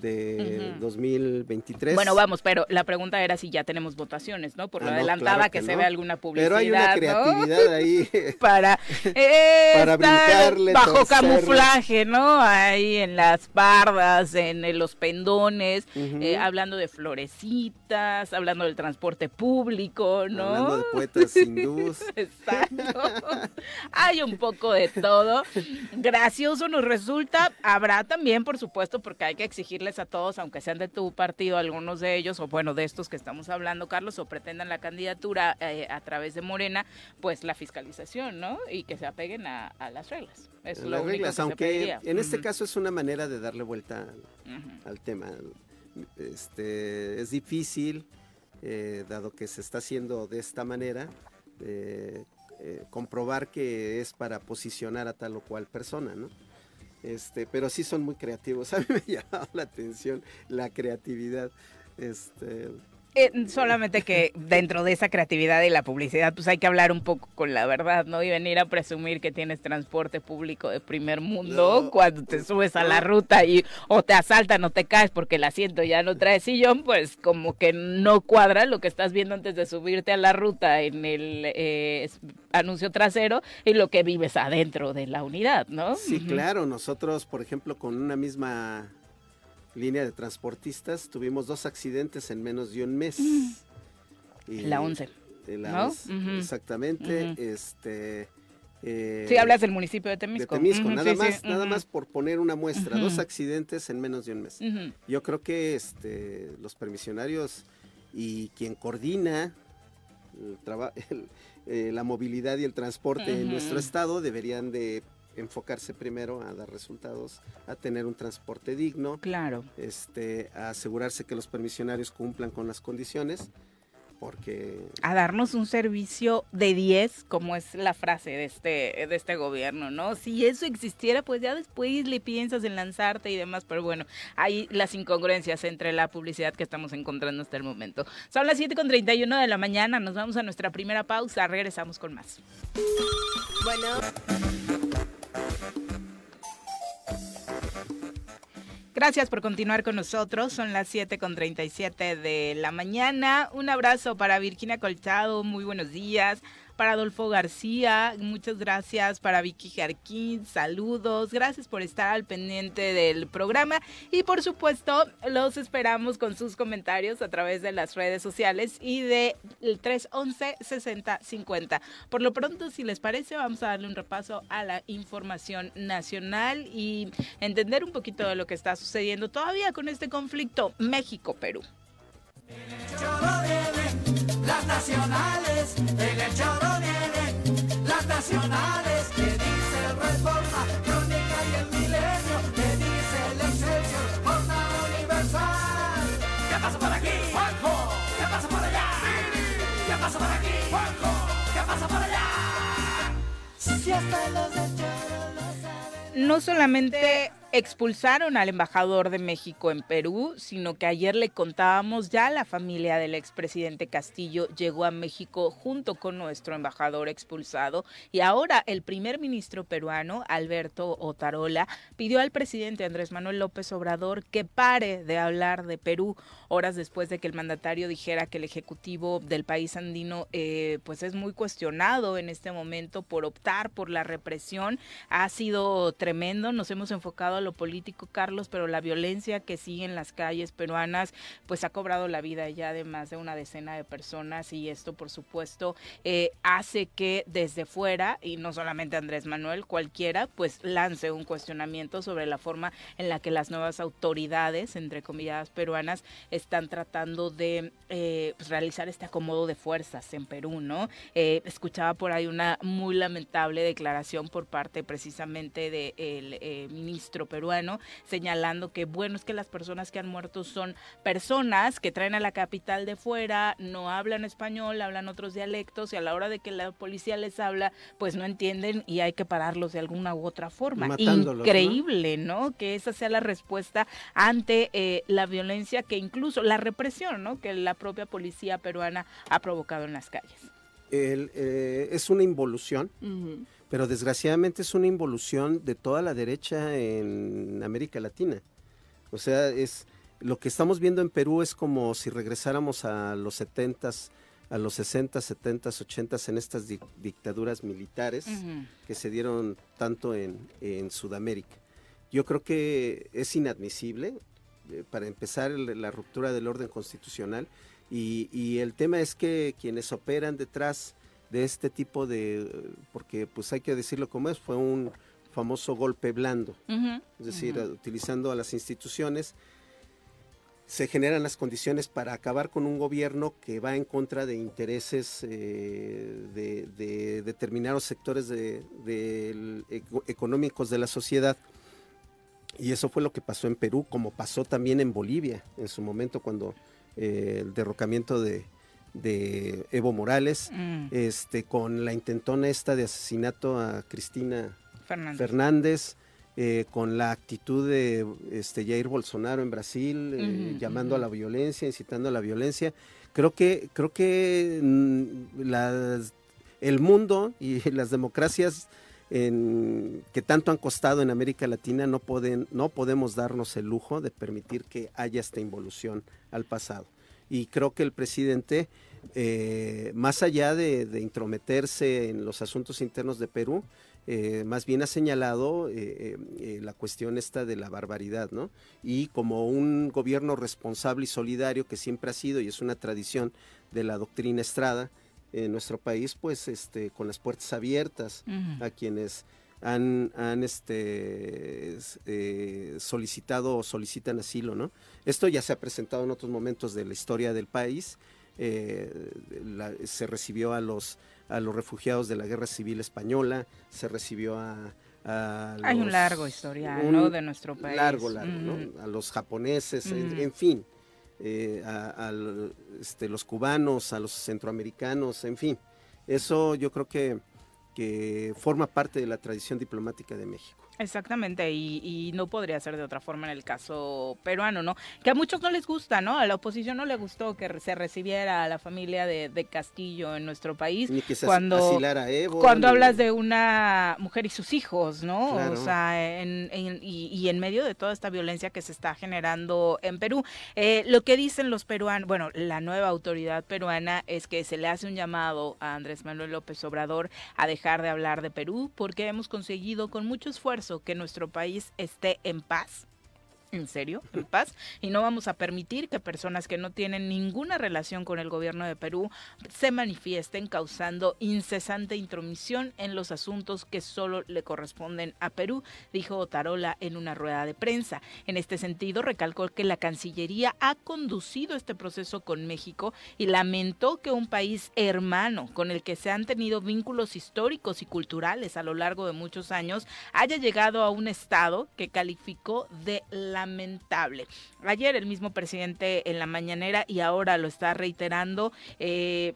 de Ujú. 2023. Bueno, vamos, pero la pregunta era si ya tenemos votaciones, ¿no? Por lo Ah, no, adelantada claro que, que se ve alguna publicidad, Pero hay una ¿no? creatividad ahí. Para, eh, Para brincarle, bajo torcerle. camuflaje, ¿no? Ahí en las bardas, en, en los pendones, eh, hablando de florecitas, hablando del transporte público, ¿no? Hablando de poetas hindús. Exacto. Hay un poco de todo. Gracioso nos resulta. Habrá también, por supuesto, porque hay que a todos, aunque sean de tu partido, algunos de ellos, o bueno, de estos que estamos hablando, Carlos, o pretendan la candidatura eh, a través de Morena, pues la fiscalización, ¿no? Y que se apeguen a, a las reglas. Es en lo las único reglas, que aunque en este caso es una manera de darle vuelta al tema. Este, es difícil, eh, dado que se está haciendo de esta manera, eh, eh, comprobar que es para posicionar a tal o cual persona, ¿no? Este, pero sí son muy creativos. A mí me ha llamado la atención la creatividad. Este, Eh, solamente que dentro de esa creatividad y la publicidad, pues hay que hablar un poco con la verdad, ¿no? Y venir a presumir que tienes transporte público de primer mundo cuando te subes a la ruta y o te asaltan o te caes porque el asiento ya no trae sillón, pues como que no cuadra lo que estás viendo antes de subirte a la ruta en el eh, anuncio trasero y lo que vives adentro de la unidad, ¿no? Sí, claro. Nosotros, por ejemplo, con una misma línea de transportistas, tuvimos dos accidentes en menos de un mes. Y, la 11. La Exactamente. Este. Eh, sí, hablas del municipio de Temisco. De Temisco, nada, más, nada más por poner una muestra, dos accidentes en menos de un mes. Yo creo que este, los permisionarios y quien coordina eh, la movilidad y el transporte en nuestro estado deberían de enfocarse primero a dar resultados, a tener un transporte digno, claro. este, a asegurarse que los permisionarios cumplan con las condiciones, porque... A darnos un servicio de 10, como es la frase de este, de este gobierno, ¿no? Si eso existiera, pues ya después le piensas en lanzarte y demás, pero bueno, hay las incongruencias entre la publicidad que estamos encontrando hasta el momento. Son las 7.31 de la mañana, nos vamos a nuestra primera pausa, regresamos con más. Bueno. Gracias por continuar con nosotros. Son las 7 con 37 de la mañana. Un abrazo para Virginia Colchado. Muy buenos días para Adolfo García, muchas gracias para Vicky Jarquín, saludos, gracias por estar al pendiente del programa. Y por supuesto los esperamos con sus comentarios a través de las redes sociales y de 311 6050. Por lo pronto, si les parece, vamos a darle un repaso a la información nacional y entender un poquito de lo que está sucediendo todavía con este conflicto México-Perú las nacionales, en el choro vienen las nacionales, que dice Reforma, Crónica y el Milenio, que dice el Excelsior, Jornada Universal. ¿Qué pasa por aquí? Juanjo, ¿qué pasa por allá? ¿Qué pasa por aquí? Juanjo, ¿qué pasa por allá? Si hasta los de choro lo saben. No solamente expulsaron al embajador de México en Perú, sino que ayer le contábamos ya la familia del expresidente Castillo llegó a México junto con nuestro embajador expulsado y ahora el primer ministro peruano, Alberto Otarola, pidió al presidente Andrés Manuel López Obrador que pare de hablar de Perú horas después de que el mandatario dijera que el ejecutivo del país andino eh, pues es muy cuestionado en este momento por optar por la represión. Ha sido tremendo, nos hemos enfocado lo político, Carlos, pero la violencia que sigue en las calles peruanas, pues ha cobrado la vida ya de más de una decena de personas y esto, por supuesto, eh, hace que desde fuera, y no solamente Andrés Manuel, cualquiera, pues lance un cuestionamiento sobre la forma en la que las nuevas autoridades, entre comillas, peruanas, están tratando de eh, pues, realizar este acomodo de fuerzas en Perú, ¿no? Eh, escuchaba por ahí una muy lamentable declaración por parte precisamente del ministro peruano, señalando que bueno es que las personas que han muerto son personas que traen a la capital de fuera, no hablan español, hablan otros dialectos y a la hora de que la policía les habla, pues no entienden y hay que pararlos de alguna u otra forma. Increíble, ¿no? Que esa sea la respuesta ante eh, la violencia que incluso la represión, ¿no? Que la propia policía peruana ha provocado en las calles. Eh, es una involución pero desgraciadamente es una involución de toda la derecha en América Latina. O sea, es lo que estamos viendo en Perú es como si regresáramos a los 70s, a los 60, 70, 80 en estas dictaduras militares que se dieron tanto en, Sudamérica. Yo creo que es inadmisible, eh, para empezar, la ruptura del orden constitucional y, y el tema es que quienes operan detrás de este tipo de, porque pues hay que decirlo como es, fue un famoso golpe blando, es decir, utilizando a las instituciones, se generan las condiciones para acabar con un gobierno que va en contra de intereses eh, de, determinados sectores de, económicos de la sociedad. Y eso fue lo que pasó en Perú, como pasó también en Bolivia en su momento cuando eh, el derrocamiento de, de Evo Morales, mm. este, con la intentona esta de asesinato a Cristina Fernández, eh, con la actitud de este, Jair Bolsonaro en Brasil, eh, llamando a la violencia, incitando a la violencia. Creo que, creo que mm, las- el mundo y las democracias en- que tanto han costado en América Latina no, pueden, no podemos darnos el lujo de permitir que haya esta involución al pasado. Y creo que el presidente, eh, más allá de, de intrometerse en los asuntos internos de Perú, eh, más bien ha señalado eh, la cuestión esta de la barbaridad, ¿no? Y como un gobierno responsable y solidario que siempre ha sido y es una tradición de la doctrina Estrada en nuestro país, pues este, con las puertas abiertas a quienes han, han este, eh, solicitado o solicitan asilo, ¿no? Esto ya se ha presentado en otros momentos de la historia del país. Eh, la- se recibió a los, a los refugiados de la Guerra Civil Española, se recibió a... a Hay un largo historial. De nuestro país. Largo, largo. ¿no? A los japoneses, en, en fin, eh, a, este, los cubanos, a los centroamericanos, en fin. Eso yo creo que, que forma parte de la tradición diplomática de México. Exactamente, y, y no podría ser de otra forma en el caso peruano, ¿no? Que a muchos no les gusta, ¿no? A la oposición no le gustó que se recibiera a la familia de, de Castillo en nuestro país. Ni que se Cuando- asilara a Evo. Cuando ni- hablas de una mujer y sus hijos, ¿no? Claro. O sea, en- en- y, y en medio de toda esta violencia que se está generando en Perú, eh, lo que dicen los peruanos, bueno, la nueva autoridad peruana es que se le hace un llamado a Andrés Manuel López Obrador a dejar de hablar de Perú porque hemos conseguido con mucho esfuerzo que nuestro país esté en paz. ¿En serio? ¿En paz? Y no vamos a permitir que personas que no tienen ninguna relación con el gobierno de Perú se manifiesten causando incesante intromisión en los asuntos que solo le corresponden a Perú, dijo Otarola en una rueda de prensa. En este sentido, recalcó que la Cancillería ha conducido este proceso con México y lamentó que un país hermano con el que se han tenido vínculos históricos y culturales a lo largo de muchos años haya llegado a un estado que calificó de lamentable. Ayer el mismo presidente en la mañanera y ahora lo está reiterando. eh,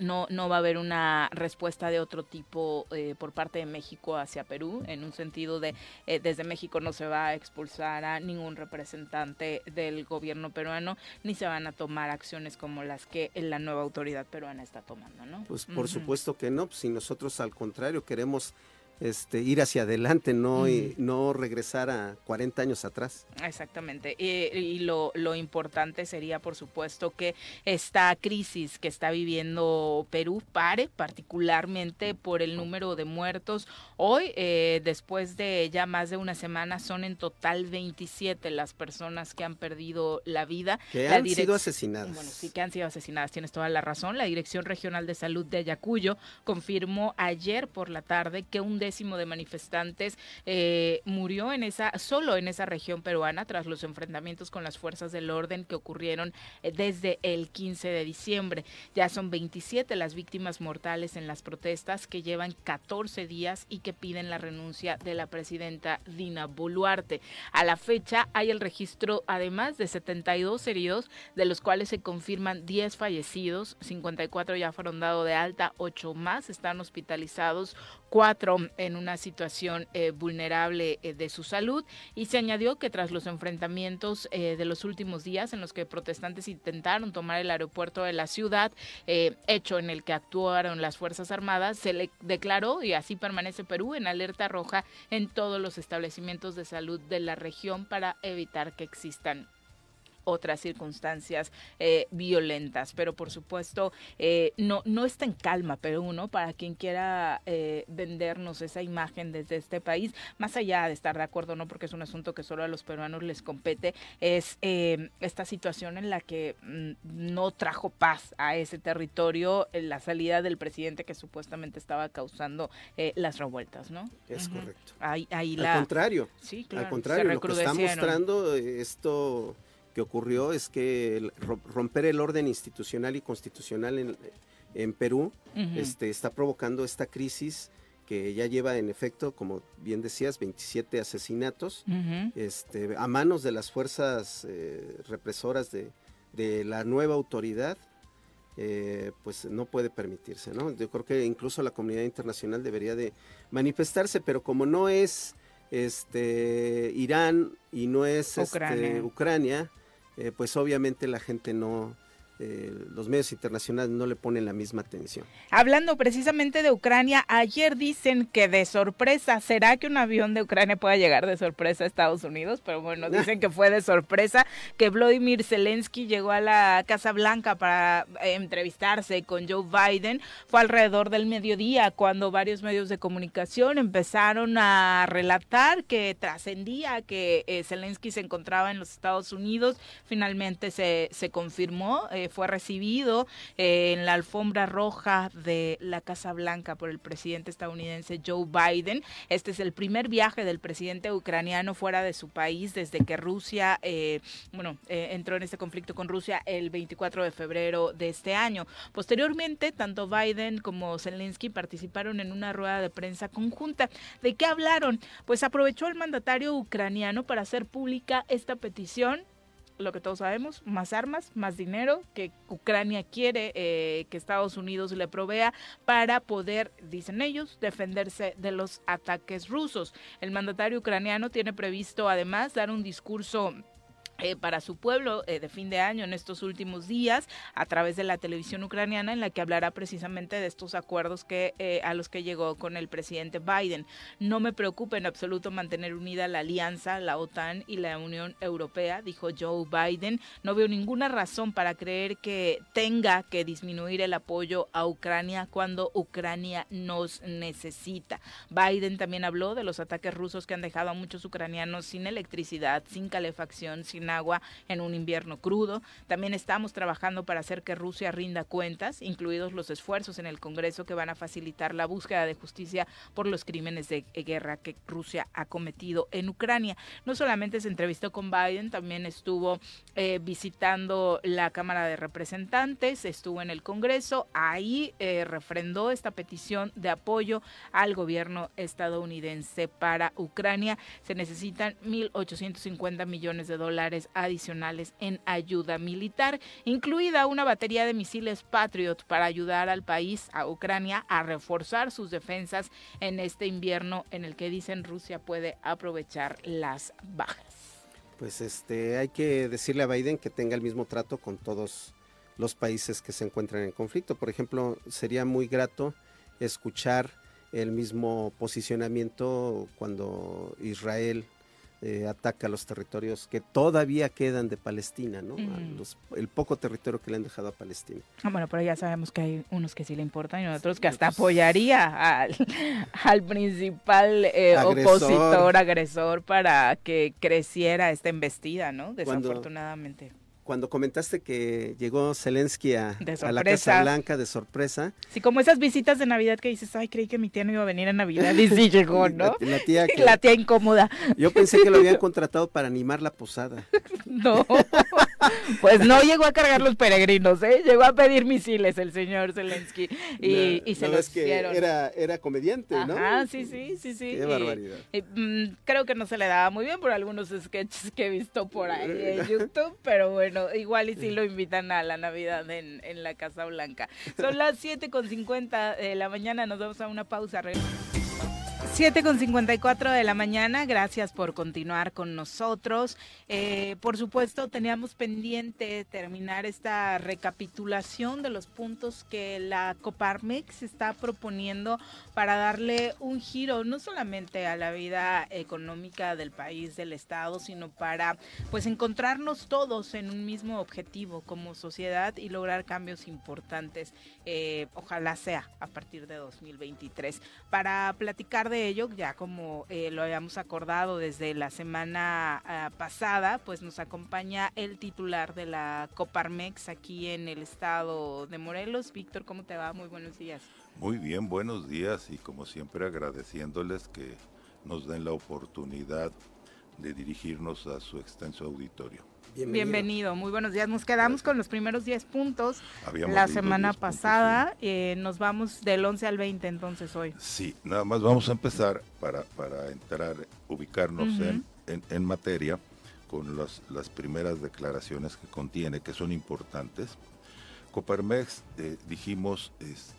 no, no va a haber una respuesta de otro tipo eh, por parte de México hacia Perú, en un sentido de eh, desde México no se va a expulsar a ningún representante del gobierno peruano, ni se van a tomar acciones como las que la nueva autoridad peruana está tomando, ¿no? Pues por supuesto que no, pues, si nosotros al contrario queremos este, ir hacia adelante, no, y, no regresar a 40 años atrás. Exactamente. Y, y lo, lo importante sería, por supuesto, que esta crisis que está viviendo Perú pare, particularmente por el número de muertos. Hoy, eh, después de ya más de una semana, son en total 27 las personas que han perdido la vida. Que La han sido asesinadas. Bueno, sí que han sido asesinadas, tienes toda la razón. La Dirección Regional de Salud de Ayacuyo confirmó ayer por la tarde que un de manifestantes eh, murió en esa, solo en esa región peruana tras los enfrentamientos con las fuerzas del orden que ocurrieron eh, desde el 15 de diciembre. Ya son 27 las víctimas mortales en las protestas que llevan 14 días y que piden la renuncia de la presidenta Dina Boluarte. A la fecha hay el registro además de 72 heridos, de los cuales se confirman 10 fallecidos, 54 ya fueron dados de alta, 8 más están hospitalizados, 4 en una situación eh, vulnerable eh, de su salud. Y se añadió que tras los enfrentamientos eh, de los últimos días en los que protestantes intentaron tomar el aeropuerto de la ciudad, eh, hecho en el que actuaron las Fuerzas Armadas, se le declaró y así permanece Perú en alerta roja en todos los establecimientos de salud de la región para evitar que existan otras circunstancias eh, violentas. Pero por supuesto, eh, no, no está en calma Perú, ¿no? Para quien quiera eh, vendernos esa imagen desde este país, más allá de estar de acuerdo, no porque es un asunto que solo a los peruanos les compete, es eh, esta situación en la que mm, no trajo paz a ese territorio en la salida del presidente que supuestamente estaba causando eh, las revueltas, ¿no? Es correcto. Ahí, ahí Al la... contrario, Sí, claro, al contrario, se lo que está mostrando esto que ocurrió es que el ro- romper el orden institucional y constitucional en, en Perú este, está provocando esta crisis que ya lleva en efecto, como bien decías, 27 asesinatos este, a manos de las fuerzas eh, represoras de, de la nueva autoridad, eh, pues no puede permitirse, ¿no? Yo creo que incluso la comunidad internacional debería de manifestarse, pero como no es este, Irán y no es este, Ucrania. Eh, pues obviamente la gente no, eh, los medios internacionales no le ponen la misma atención. Hablando precisamente de Ucrania, ayer dicen que de sorpresa, ¿será que un avión de Ucrania pueda llegar de sorpresa a Estados Unidos? Pero bueno, dicen que fue de sorpresa que Vladimir Zelensky llegó a la Casa Blanca para eh, entrevistarse con Joe Biden. Fue alrededor del mediodía cuando varios medios de comunicación empezaron a relatar que trascendía que eh, Zelensky se encontraba en los Estados Unidos. Finalmente se, se confirmó. eh, fue recibido eh, en la alfombra roja de la Casa Blanca por el presidente estadounidense Joe Biden. Este es el primer viaje del presidente ucraniano fuera de su país desde que Rusia, eh, bueno, eh, entró en este conflicto con Rusia el 24 de febrero de este año. Posteriormente, tanto Biden como Zelensky participaron en una rueda de prensa conjunta. ¿De qué hablaron? Pues aprovechó el mandatario ucraniano para hacer pública esta petición lo que todos sabemos, más armas, más dinero que Ucrania quiere eh, que Estados Unidos le provea para poder, dicen ellos, defenderse de los ataques rusos. El mandatario ucraniano tiene previsto además dar un discurso eh, para su pueblo eh, de fin de año en estos últimos días a través de la televisión ucraniana en la que hablará precisamente de estos acuerdos que eh, a los que llegó con el presidente Biden. No me preocupa en absoluto mantener unida la alianza, la OTAN y la Unión Europea, dijo Joe Biden. No veo ninguna razón para creer que tenga que disminuir el apoyo a Ucrania cuando Ucrania nos necesita. Biden también habló de los ataques rusos que han dejado a muchos ucranianos sin electricidad, sin calefacción, sin agua en un invierno crudo. También estamos trabajando para hacer que Rusia rinda cuentas, incluidos los esfuerzos en el Congreso que van a facilitar la búsqueda de justicia por los crímenes de guerra que Rusia ha cometido en Ucrania. No solamente se entrevistó con Biden, también estuvo eh, visitando la Cámara de Representantes, estuvo en el Congreso, ahí eh, refrendó esta petición de apoyo al gobierno estadounidense para Ucrania. Se necesitan 1.850 millones de dólares adicionales en ayuda militar, incluida una batería de misiles Patriot para ayudar al país, a Ucrania, a reforzar sus defensas en este invierno en el que dicen Rusia puede aprovechar las bajas. Pues este, hay que decirle a Biden que tenga el mismo trato con todos los países que se encuentran en conflicto. Por ejemplo, sería muy grato escuchar el mismo posicionamiento cuando Israel eh, ataca los territorios que todavía quedan de Palestina, ¿no? Mm. Los- el poco territorio que le han dejado a Palestina. Ah, bueno, pero ya sabemos que hay unos que sí le importan y otros que hasta apoyaría al, al principal eh, Agresor. opositor, agresor, para que creciera esta embestida, ¿no? Desafortunadamente. Cuando comentaste que llegó Zelensky a, la. Casa Blanca de sorpresa, Sí, como esas visitas de Navidad que dices, ay, creí que mi tía no iba a venir a Navidad y sí llegó, ¿no? la, la tía que- La tía incómoda. yo pensé que lo habían contratado para animar la posada. No. Pues no llegó a cargar los peregrinos, ¿eh? Llegó a pedir misiles el señor Zelensky y, No, y se no, los es que hicieron. Era, era comediante, ¿no? Ajá, sí, sí, sí, sí. Qué y- barbaridad. y, mm, creo que no se le daba muy bien por algunos sketches que he visto por ahí en YouTube, pero bueno, igual y sí lo invitan a la Navidad en, en la Casa Blanca. Son las 7.50 de la mañana, nos vamos a una pausa. Re- 7.54 de la mañana, gracias por continuar con nosotros. Eh, por supuesto, teníamos pendiente terminar esta recapitulación de los puntos que la Coparmex está proponiendo para darle un giro no solamente a la vida económica del país, del Estado, sino para pues encontrarnos todos en un mismo objetivo como sociedad y lograr cambios importantes. Eh, ojalá sea a partir de 2023. Para platicar de ello, ya como eh, lo habíamos acordado desde la semana ah, pasada, pues nos acompaña el titular de la Coparmex aquí en el estado de Morelos. Víctor, ¿cómo te va? Muy buenos días. Muy bien, buenos días y como siempre agradeciéndoles que nos den la oportunidad de dirigirnos a su extenso auditorio. Bienvenido. muy buenos días. Nos quedamos con los primeros 10 puntos Habíamos la semana 10 puntos, pasada. eh, nos vamos del 11 al 20 entonces hoy. Sí, nada más vamos a empezar para, para entrar, ubicarnos en, en- en materia con las, las primeras declaraciones que contiene, que son importantes. Coparmex, eh, dijimos, es-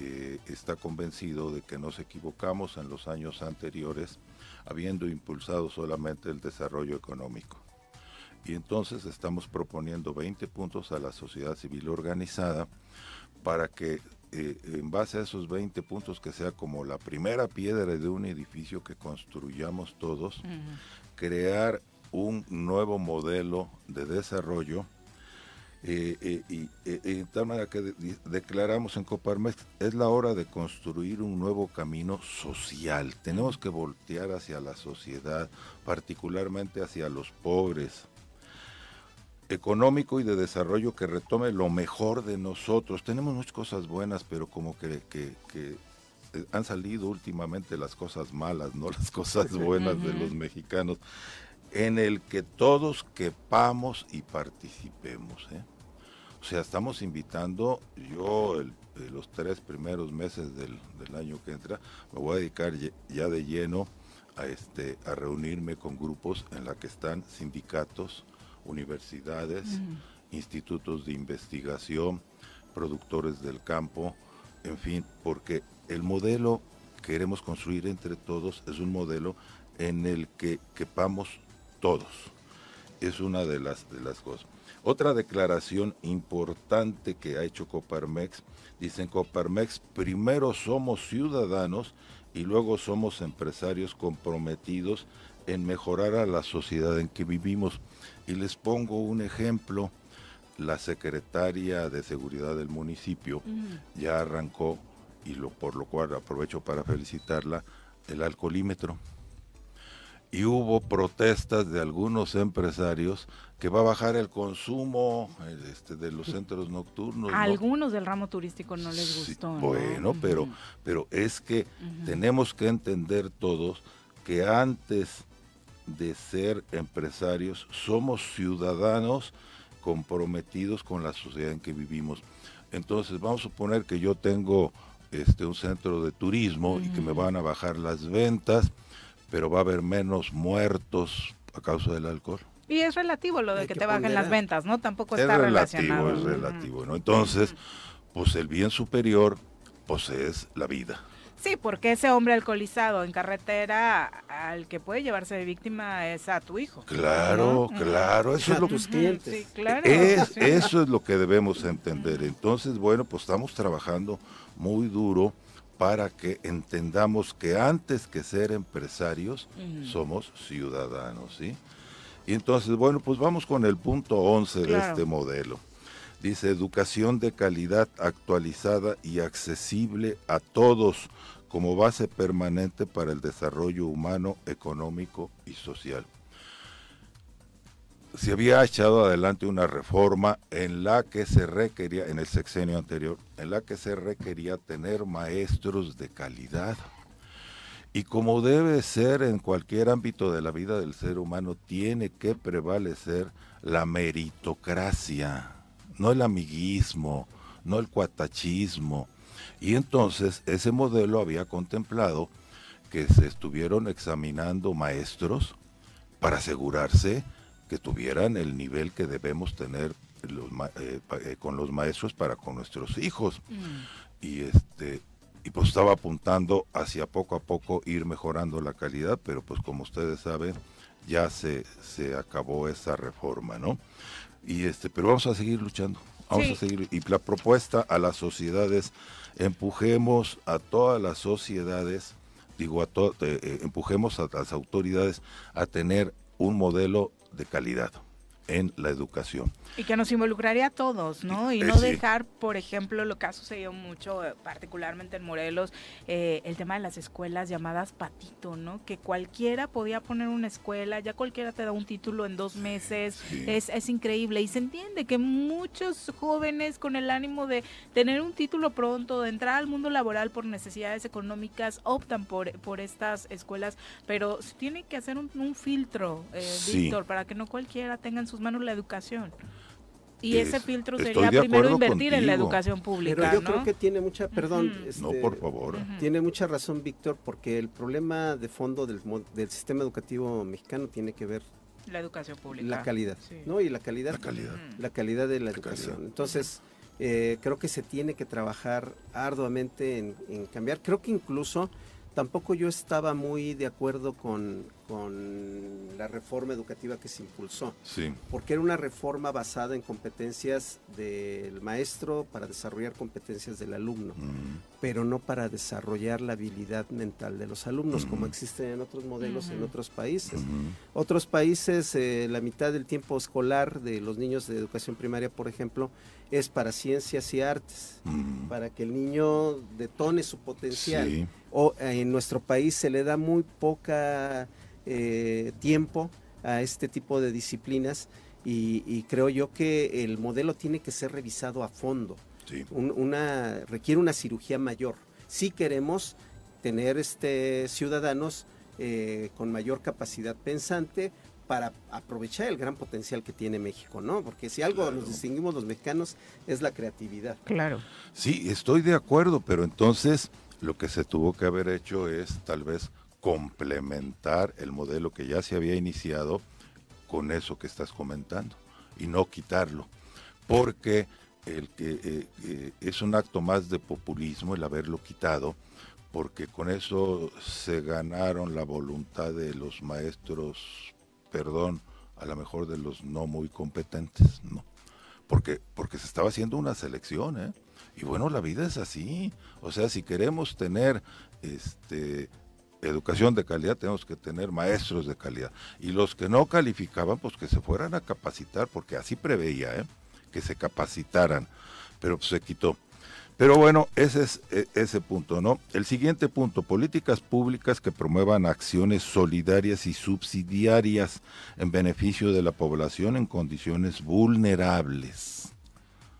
eh, está convencido de que nos equivocamos en los años anteriores, habiendo impulsado solamente el desarrollo económico. Y entonces estamos proponiendo 20 puntos a la sociedad civil organizada para que eh, en base a esos 20 puntos que sea como la primera piedra de un edificio que construyamos todos, crear un nuevo modelo de desarrollo eh, eh, y de tal manera que declaramos en Coparmex, es la hora de construir un nuevo camino social. Tenemos que voltear hacia la sociedad, particularmente hacia los pobres, económico y de desarrollo que retome lo mejor de nosotros. Tenemos muchas cosas buenas, pero como que, que, que eh, han salido últimamente las cosas malas, no las cosas buenas de los mexicanos, en el que todos quepamos y participemos. ¿eh? O sea, estamos invitando, yo el, los tres primeros meses del, del, año que entra, me voy a dedicar ya de lleno a, este, a reunirme con grupos en la que están sindicatos, universidades, institutos de investigación, productores del campo, en fin, porque el modelo que queremos construir entre todos es un modelo en el que quepamos todos. Es una de las, de las cosas. Otra declaración importante que ha hecho Coparmex, dicen Coparmex, primero somos ciudadanos y luego somos empresarios comprometidos en mejorar a la sociedad en que vivimos. Y les pongo un ejemplo, la secretaria de Seguridad del municipio ya arrancó, y lo, por lo cual aprovecho para felicitarla, el alcoholímetro. Y hubo protestas de algunos empresarios que va a bajar el consumo este, de los centros nocturnos. A algunos del ramo turístico no les gustó. Bueno, pero, pero es que tenemos que entender todos que antes de ser empresarios somos ciudadanos comprometidos con la sociedad en que vivimos. Entonces vamos a suponer que yo tengo este un centro de turismo y que me van a bajar las ventas pero va a haber menos muertos a causa del alcohol. Y es relativo lo de que, te bajen las ventas, ¿no? Tampoco está relacionado. Es relativo, ¿no? Entonces, pues el bien superior, pues es la vida. Sí, porque ese hombre alcoholizado en carretera, al que puede llevarse de víctima es a tu hijo. Claro, claro, eso es lo tus clientes. Sí, claro, es, Eso es lo que debemos entender. Entonces, bueno, pues estamos trabajando muy duro para que entendamos que antes que ser empresarios somos ciudadanos, ¿sí? Y entonces, bueno, pues vamos con el punto 11 de este modelo. Dice, educación de calidad actualizada y accesible a todos como base permanente para el desarrollo humano, económico y social se había echado adelante una reforma en la que se requería, en el sexenio anterior, en la que se requería tener maestros de calidad. Y como debe ser en cualquier ámbito de la vida del ser humano, tiene que prevalecer la meritocracia, no el amiguismo, no el cuatachismo. Y entonces ese modelo había contemplado que se estuvieron examinando maestros para asegurarse que tuvieran el nivel que debemos tener eh, eh, con los maestros para con nuestros hijos. Mm. Y este y pues estaba apuntando hacia poco a poco ir mejorando la calidad, pero pues como ustedes saben, ya se, se acabó esa reforma, ¿no? Y este, pero vamos a seguir luchando. Vamos a seguir. Y la propuesta a las sociedades, empujemos a todas las sociedades, digo, a eh, empujemos a las autoridades a tener un modelo de calidad en la educación. Y que nos involucraría a todos, ¿no? Y eh, no dejar, por ejemplo, lo que ha sucedido mucho, eh, particularmente en Morelos, eh, el tema de las escuelas llamadas patito, ¿no? Que cualquiera podía poner una escuela, ya cualquiera te da un título en dos meses, es, es increíble. Y se entiende que muchos jóvenes con el ánimo de tener un título pronto, de entrar al mundo laboral por necesidades económicas, optan por, por estas escuelas, pero se tiene que hacer un, filtro, Víctor, para que no cualquiera tenga en sus manos la educación. Y ese filtro sería primero invertir en la educación pública. Pero yo creo que tiene mucha, perdón, no este, por favor, tiene mucha razón Víctor, porque el problema de fondo del, del sistema educativo mexicano tiene que ver la educación pública, la calidad, ¿no? Y la calidad, la calidad, la calidad de la educación. Entonces, Eh, creo que se tiene que trabajar arduamente en, en cambiar. Creo que incluso tampoco yo estaba muy de acuerdo con, con la reforma educativa que se impulsó, Sí. porque era una reforma basada en competencias del maestro para desarrollar competencias del alumno, Mm, pero no para desarrollar la habilidad mental de los alumnos, como existe en otros modelos en otros países. Otros países, eh, la mitad del tiempo escolar de los niños de educación primaria, por ejemplo, es para ciencias y artes, para que el niño detone su potencial. Sí. O eh, en nuestro país se le da muy poca eh, tiempo a este tipo de disciplinas y, y creo yo que el modelo tiene que ser revisado a fondo. Sí. Un- una, requiere una cirugía mayor. Si queremos tener este, ciudadanos eh, con mayor capacidad pensante para aprovechar el gran potencial que tiene México, ¿no? Porque si algo Claro. nos distinguimos los mexicanos es la creatividad. Claro. Sí, estoy de acuerdo, pero entonces lo que se tuvo que haber hecho es tal vez complementar el modelo que ya se había iniciado con eso que estás comentando y no quitarlo, porque el que eh, eh, es un acto más de populismo el haberlo quitado, porque con eso se ganaron la voluntad de los maestros, perdón, a lo mejor de los no muy competentes, no, porque porque se estaba haciendo una selección, ¿eh? Y bueno, la vida es así. O sea, si queremos tener este educación de calidad, tenemos que tener maestros de calidad. Y los que no calificaban, pues que se fueran a capacitar, porque así preveía, ¿eh? que se capacitaran. Pero pues, se quitó. Pero bueno, ese es e- ese punto, ¿no? El siguiente punto, políticas públicas que promuevan acciones solidarias y subsidiarias en beneficio de la población en condiciones vulnerables.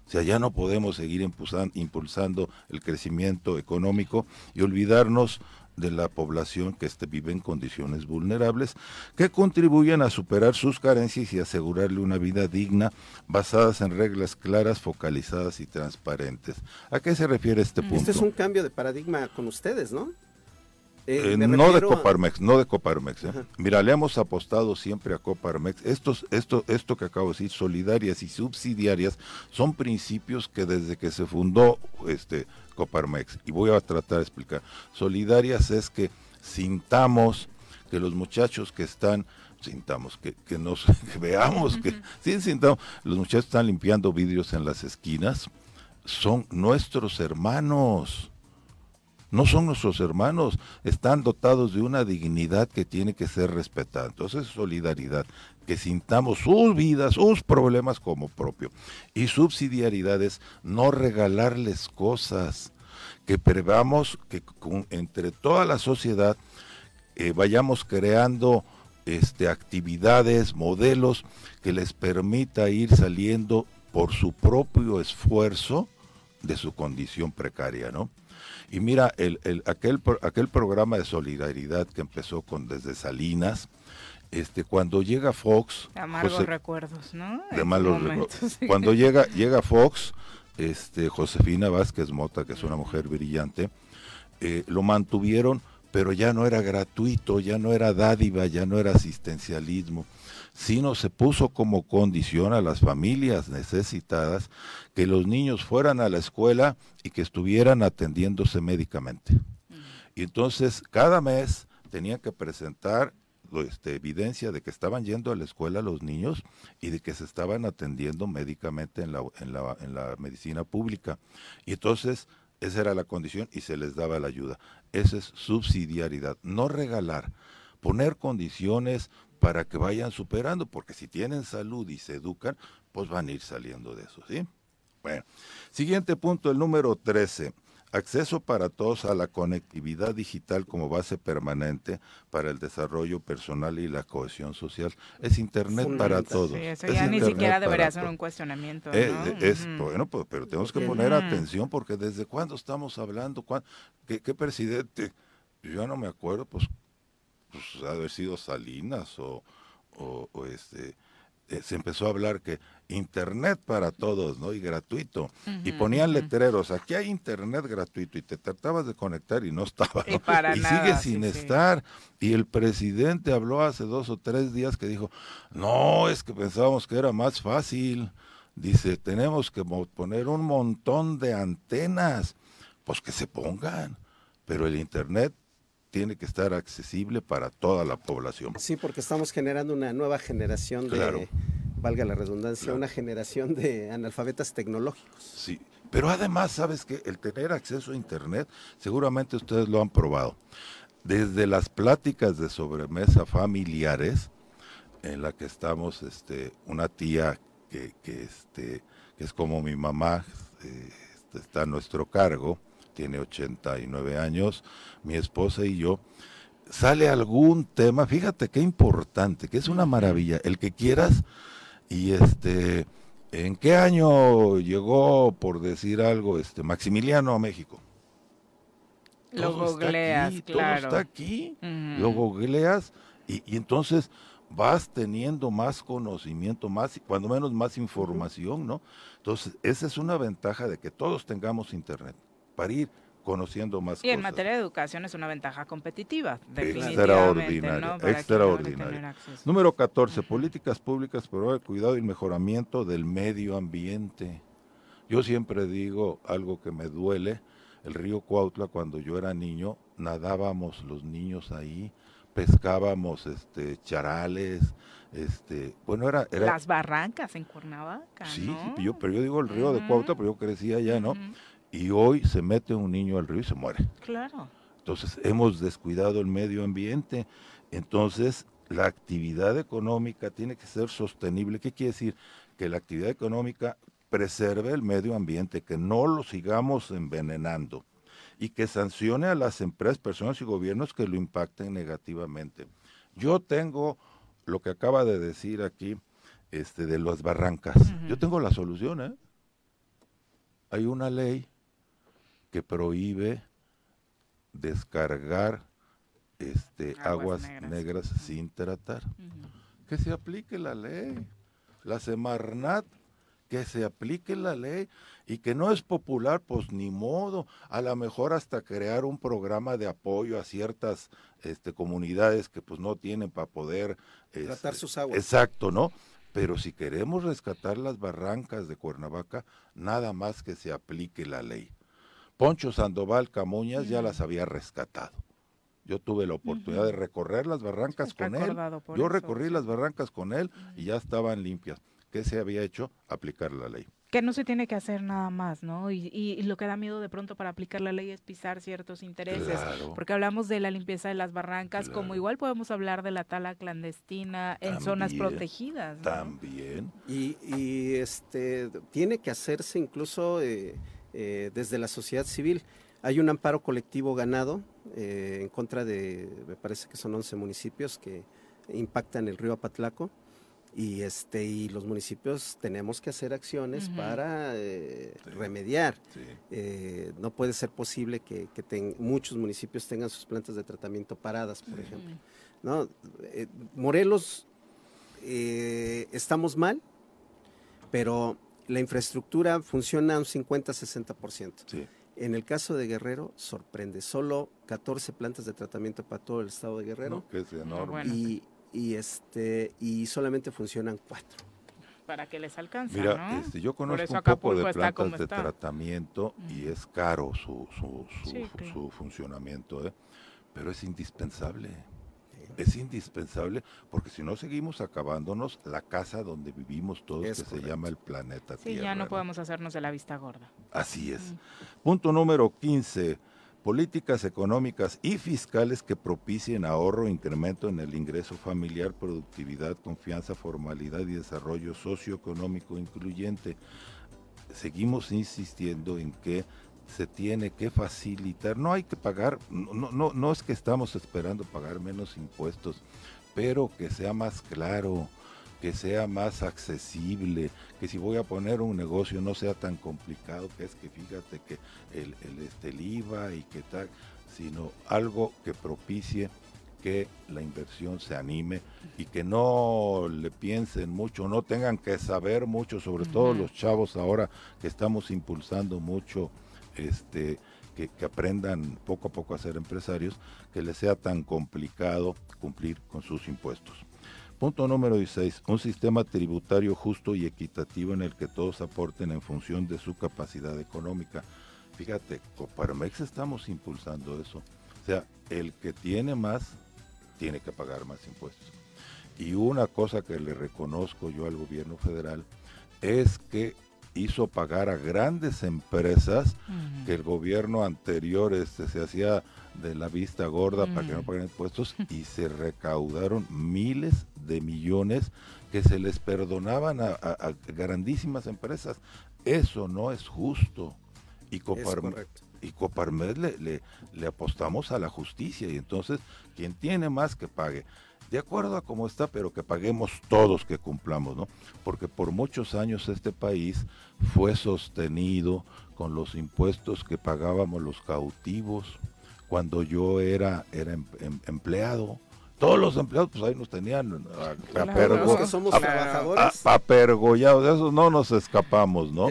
O sea, ya no podemos seguir impulsan- impulsando el crecimiento económico y olvidarnos de la población que este, vive en condiciones vulnerables, que contribuyen a superar sus carencias y asegurarle una vida digna basadas en reglas claras, focalizadas y transparentes. ¿A qué se refiere este punto? Este es un cambio de paradigma con ustedes, ¿no? Eh, Eh, no de a- Coparmex, no de Coparmex. ¿eh? Mira, le hemos apostado siempre a Coparmex. Estos, esto, esto que acabo de decir, solidarias y subsidiarias, son principios que desde que se fundó este Coparmex, y voy a tratar de explicar, solidarias es que sintamos que los muchachos que están sintamos, que, que nos que veamos, que sí sintamos, los muchachos están limpiando vidrios en las esquinas, son nuestros hermanos no son nuestros hermanos, están dotados de una dignidad que tiene que ser respetada. Entonces, solidaridad, que sintamos sus vidas, sus problemas como propio. Y subsidiariedad es no regalarles cosas, que prevamos que entre toda la sociedad eh, vayamos creando este, actividades, modelos que les permita ir saliendo por su propio esfuerzo de su condición precaria, ¿no? Y mira, el, el- aquel, aquel programa de solidaridad que empezó con desde Salinas, este, cuando llega Fox, Amargos José- recuerdos, ¿no? de malos recuerdos. Cuando llega, llega Fox, este, Josefina Vázquez Mota, que es una mujer brillante, eh, lo mantuvieron, pero ya no era gratuito, ya no era dádiva, ya no era asistencialismo, sino se puso como condición a las familias necesitadas que los niños fueran a la escuela y que estuvieran atendiéndose médicamente. Y entonces cada mes tenían que presentar este, evidencia de que estaban yendo a la escuela los niños y de que se estaban atendiendo médicamente en la, en la, en la medicina pública. Y entonces esa era la condición y se les daba la ayuda. Esa es subsidiariedad, no regalar, poner condiciones para que vayan superando, porque si tienen salud y se educan, pues van a ir saliendo de eso, ¿sí? Bueno, siguiente punto, el número 13. Acceso para todos a la conectividad digital como base permanente para el desarrollo personal y la cohesión social. Es Internet para todos. Sí, eso Es ya ni siquiera debería ser un cuestionamiento. Eh, ¿no? eh, es, bueno, pues, pero tenemos que poner atención porque desde cuándo estamos hablando, ¿Cuán- qué, qué presidente? Yo no me acuerdo, pues, pues haber sido Salinas o, o- o este, eh, se empezó a hablar que internet para todos, ¿no? Y gratuito. y ponían letreros, aquí hay internet gratuito y te tratabas de conectar y no estaba. Y ¿no? para Y nada, sigue sin sí. estar. Y el presidente habló hace dos o tres días que dijo, no, es que pensábamos que era más fácil. Dice, tenemos que poner un montón de antenas, pues que se pongan, pero el Internet tiene que estar accesible para toda la población. Sí, porque estamos generando una nueva generación de, valga la redundancia, una generación de analfabetas tecnológicos. Sí, pero además, ¿sabes que El tener acceso a Internet, seguramente ustedes lo han probado. Desde las pláticas de sobremesa familiares, en la que estamos, este, una tía que, que, este, que es como mi mamá, eh, está a nuestro cargo, tiene 89 años, mi esposa y yo, sale algún tema, fíjate qué importante, que es una maravilla, el que quieras, y este, ¿en qué año llegó, por decir algo, este Maximiliano a México? Lo googleas, claro. Todo está aquí, lo googleas, y, y entonces vas teniendo más conocimiento, más, cuando menos más información, ¿no? Entonces, esa es una ventaja de que todos tengamos internet para ir conociendo más y en materia de educación es una ventaja competitiva, Extraordinaria, extraordinaria. Número 14, políticas públicas para el cuidado y mejoramiento del medio ambiente. Yo siempre digo algo que me duele, el río Cuautla cuando yo era niño, nadábamos los niños ahí, pescábamos este charales, este, bueno, era, las barrancas en Cuernavaca, Sí, yo, pero yo digo el río de Cuautla, pero yo crecía allá, ¿no? Y hoy se mete un niño al río y se muere. Claro. Entonces hemos descuidado el medio ambiente. Entonces la actividad económica tiene que ser sostenible. ¿Qué quiere decir? Que la actividad económica preserve el medio ambiente, que no lo sigamos envenenando y que sancione a las empresas, personas y gobiernos que lo impacten negativamente. Yo tengo lo que acaba de decir aquí este, de las barrancas. Yo tengo la solución. ¿eh? Hay una ley que prohíbe descargar este, aguas, negras. sin tratar. Que se aplique la ley. La Semarnat, que se aplique la ley y que no es popular, pues ni modo. A lo mejor hasta crear un programa de apoyo a ciertas este, comunidades que pues no tienen para poder... Tratar este, sus aguas. Exacto, ¿no? Pero si queremos rescatar las barrancas de Cuernavaca, nada más que se aplique la ley. Poncho Sandoval Camuñas ya las había rescatado. Yo tuve la oportunidad de recorrer las barrancas con él. Yo recorrí las barrancas con él y ya estaban limpias. ¿Qué se había hecho? Aplicar la ley. Que no se tiene que hacer nada más, ¿no? Y, lo que da miedo de pronto para aplicar la ley es pisar ciertos intereses. Porque hablamos de la limpieza de las barrancas, como igual podemos hablar de la tala clandestina en zonas protegidas. También. Y, este tiene que hacerse incluso eh, eh, desde la sociedad civil. Hay un amparo colectivo ganado eh, en contra de, me parece que son 11 municipios que impactan el río Apatlaco y este y los municipios tenemos que hacer acciones para eh, remediar. no puede ser posible que, muchos municipios tengan sus plantas de tratamiento paradas, por ejemplo. ¿no? Morelos estamos mal, pero la infraestructura funciona un 50-60%. Sí. En el caso de Guerrero, sorprende, solo 14 plantas de tratamiento para todo el estado de Guerrero. que es enorme. Y, y, este, y solamente funcionan cuatro. Para que les alcance. Mira, este, yo conozco un poco de plantas de tratamiento y es caro su, su, su, funcionamiento, ¿eh? pero es indispensable es indispensable porque si no seguimos acabándonos la casa donde vivimos todos, que se llama el planeta sí, ya no, podemos hacernos de la vista gorda. Así es. Punto número 15. Políticas económicas y fiscales que propicien ahorro, incremento en el ingreso familiar, productividad, confianza, formalidad y desarrollo socioeconómico incluyente. Seguimos insistiendo en que se tiene que facilitar, no hay que pagar, no, no, no es que estamos esperando pagar menos impuestos, pero que sea más claro, que sea más accesible, que si voy a poner un negocio no sea tan complicado, que es que fíjate que el, el, este, el IVA y que tal, sino algo que propicie que la inversión se anime y que no le piensen mucho, no tengan que saber mucho, sobre todo los chavos ahora que estamos impulsando mucho este, que, aprendan poco a poco a ser empresarios, que les sea tan complicado cumplir con sus impuestos. Punto número 16. Un sistema tributario justo y equitativo en el que todos aporten en función de su capacidad económica. Fíjate, Coparmex estamos impulsando eso. O sea, el que tiene más, tiene que pagar más impuestos. Y una cosa que le reconozco yo al gobierno federal es que hizo pagar a grandes empresas que el gobierno anterior este, se hacía de la vista gorda para que no paguen impuestos y se recaudaron miles de millones que se les perdonaban a, grandísimas empresas. Eso no es justo. Y Coparmex, y le, le, le apostamos a la justicia y entonces quien tiene más que pague de acuerdo a cómo está, pero que paguemos todos que cumplamos, ¿no? Porque por muchos años este país fue sostenido con los impuestos que pagábamos los cautivos cuando yo era, era em, em, empleado. Todos los empleados, pues ahí nos tenían apergollados, de eso no nos escapamos, ¿no?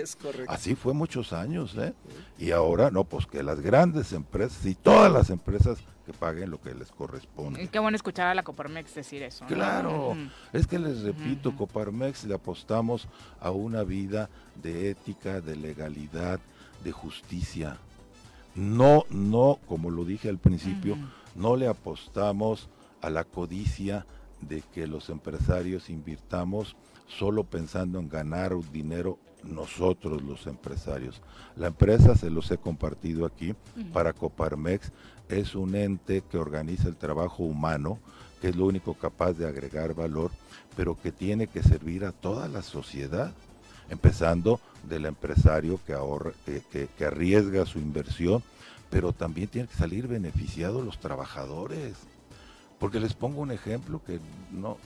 Así fue muchos años, ¿eh? Y ahora, no, pues que las grandes empresas y todas las empresas que paguen lo que les corresponde. Y qué bueno escuchar a la Coparmex decir eso. Claro, es que les repito, Coparmex le apostamos a una vida de ética, de legalidad, de justicia. No, no, como lo dije al principio, no le apostamos a la codicia de que los empresarios invirtamos solo pensando en ganar dinero nosotros los empresarios. La empresa, se los he compartido aquí, para Coparmex es un ente que organiza el trabajo humano, que es lo único capaz de agregar valor, pero que tiene que servir a toda la sociedad, empezando del empresario que, ahorra, que, que, arriesga su inversión, pero también tiene que salir beneficiados los trabajadores. Porque les pongo un ejemplo que no,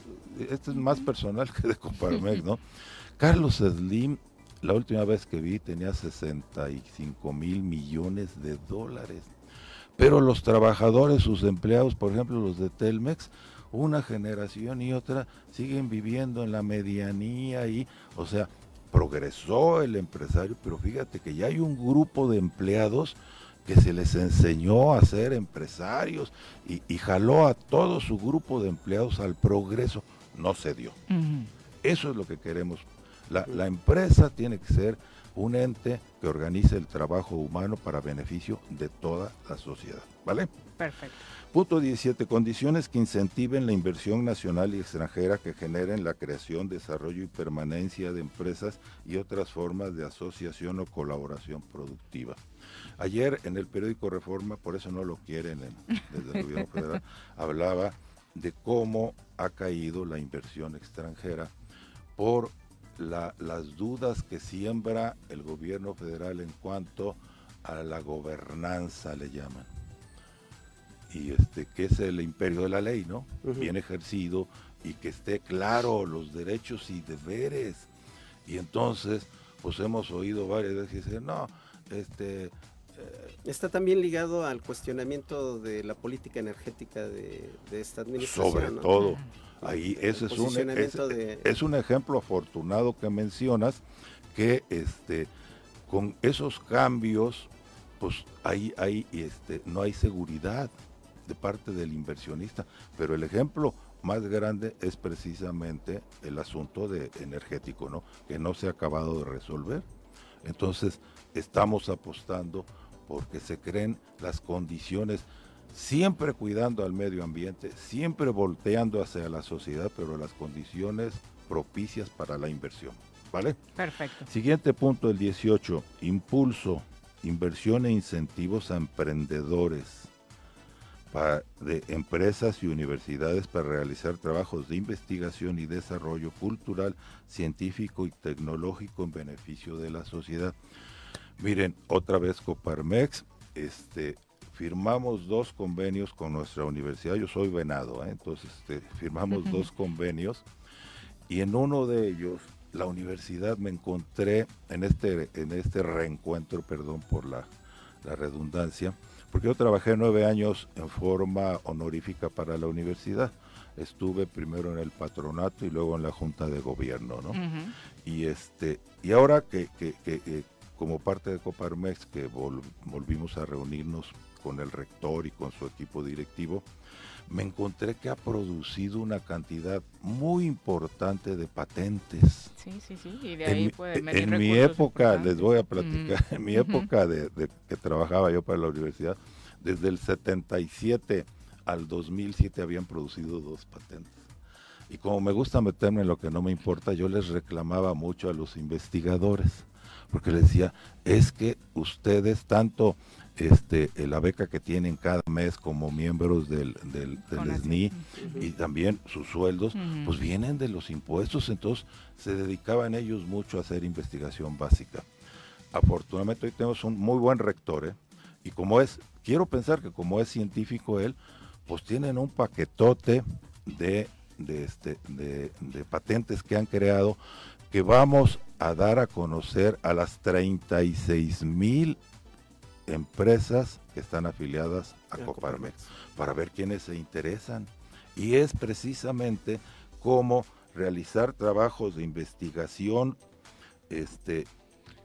este es más personal que de Coparmex, ¿no? Carlos Slim, la última vez que vi, tenía 65 mil millones de dólares. Pero los trabajadores, sus empleados, por ejemplo los de Telmex, una generación y otra siguen viviendo en la medianía y, o sea, progresó el empresario, pero fíjate que ya hay un grupo de empleados que se les enseñó a ser empresarios y, jaló a todo su grupo de empleados al progreso. No se dio. Eso es lo que queremos. La, la empresa tiene que ser un ente que organice el trabajo humano para beneficio de toda la sociedad. ¿Vale? Perfecto. Punto 17. Condiciones que incentiven la inversión nacional y extranjera que generen la creación, desarrollo y permanencia de empresas y otras formas de asociación o colaboración productiva. Ayer en el periódico Reforma, por eso no lo quieren desde el gobierno federal, hablaba de cómo ha caído la inversión extranjera por las dudas que siembra el gobierno federal en cuanto a la gobernanza, le llaman. Y este, que es el imperio de la ley, ¿no? Bien ejercido y que esté claro los derechos y deberes. Y entonces, pues hemos oído varias veces decir, no, este, Está también ligado al cuestionamiento de la política energética de, esta administración. Sobre todo. Ahí ese es un, es, un ejemplo afortunado que mencionas que este con esos cambios pues ahí, ahí este, no hay seguridad de parte del inversionista, pero el ejemplo más grande es precisamente el asunto de energético, ¿no? Que no se ha acabado de resolver. Entonces, estamos apostando porque se creen las condiciones siempre cuidando al medio ambiente, siempre volteando hacia la sociedad, pero las condiciones propicias para la inversión. ¿Vale? Perfecto. Siguiente punto, el 18, impulso, inversión e incentivos a emprendedores de empresas y universidades para realizar trabajos de investigación y desarrollo cultural, científico y tecnológico en beneficio de la sociedad. Miren, otra vez Coparmex, este, firmamos dos convenios con nuestra universidad. Yo soy venado, ¿eh? entonces este, firmamos dos convenios y en uno de ellos la universidad me encontré en este, en este reencuentro, perdón por la, la redundancia, porque yo trabajé nueve años en forma honorífica para la universidad. Estuve primero en el patronato y luego en la junta de gobierno, ¿no? Y este, y ahora que, que, que, como parte de Coparmex, que volvimos a reunirnos con el rector y con su equipo directivo, me encontré que ha producido una cantidad muy importante de patentes. Sí, sí, sí, y de ahí en, venir en mi época, les voy a platicar, en mi época de, de que trabajaba yo para la universidad, desde el 77 al 2007 habían producido dos patentes. Y como me gusta meterme en lo que no me importa, yo les reclamaba mucho a los investigadores, porque les decía, es que ustedes tanto este, eh, la beca que tienen cada mes como miembros del, del. SNI y también sus sueldos, pues vienen de los impuestos, entonces se dedicaban ellos mucho a hacer investigación básica. Afortunadamente hoy tenemos un muy buen rector, ¿eh? y como es, quiero pensar que como es científico él, pues tienen un paquetote de, de, este, de, de patentes que han creado que vamos a dar a conocer a las 36 mil empresas que están afiliadas a A Coparmex Coparmex. para ver quiénes se interesan. Y es precisamente cómo realizar trabajos de investigación este,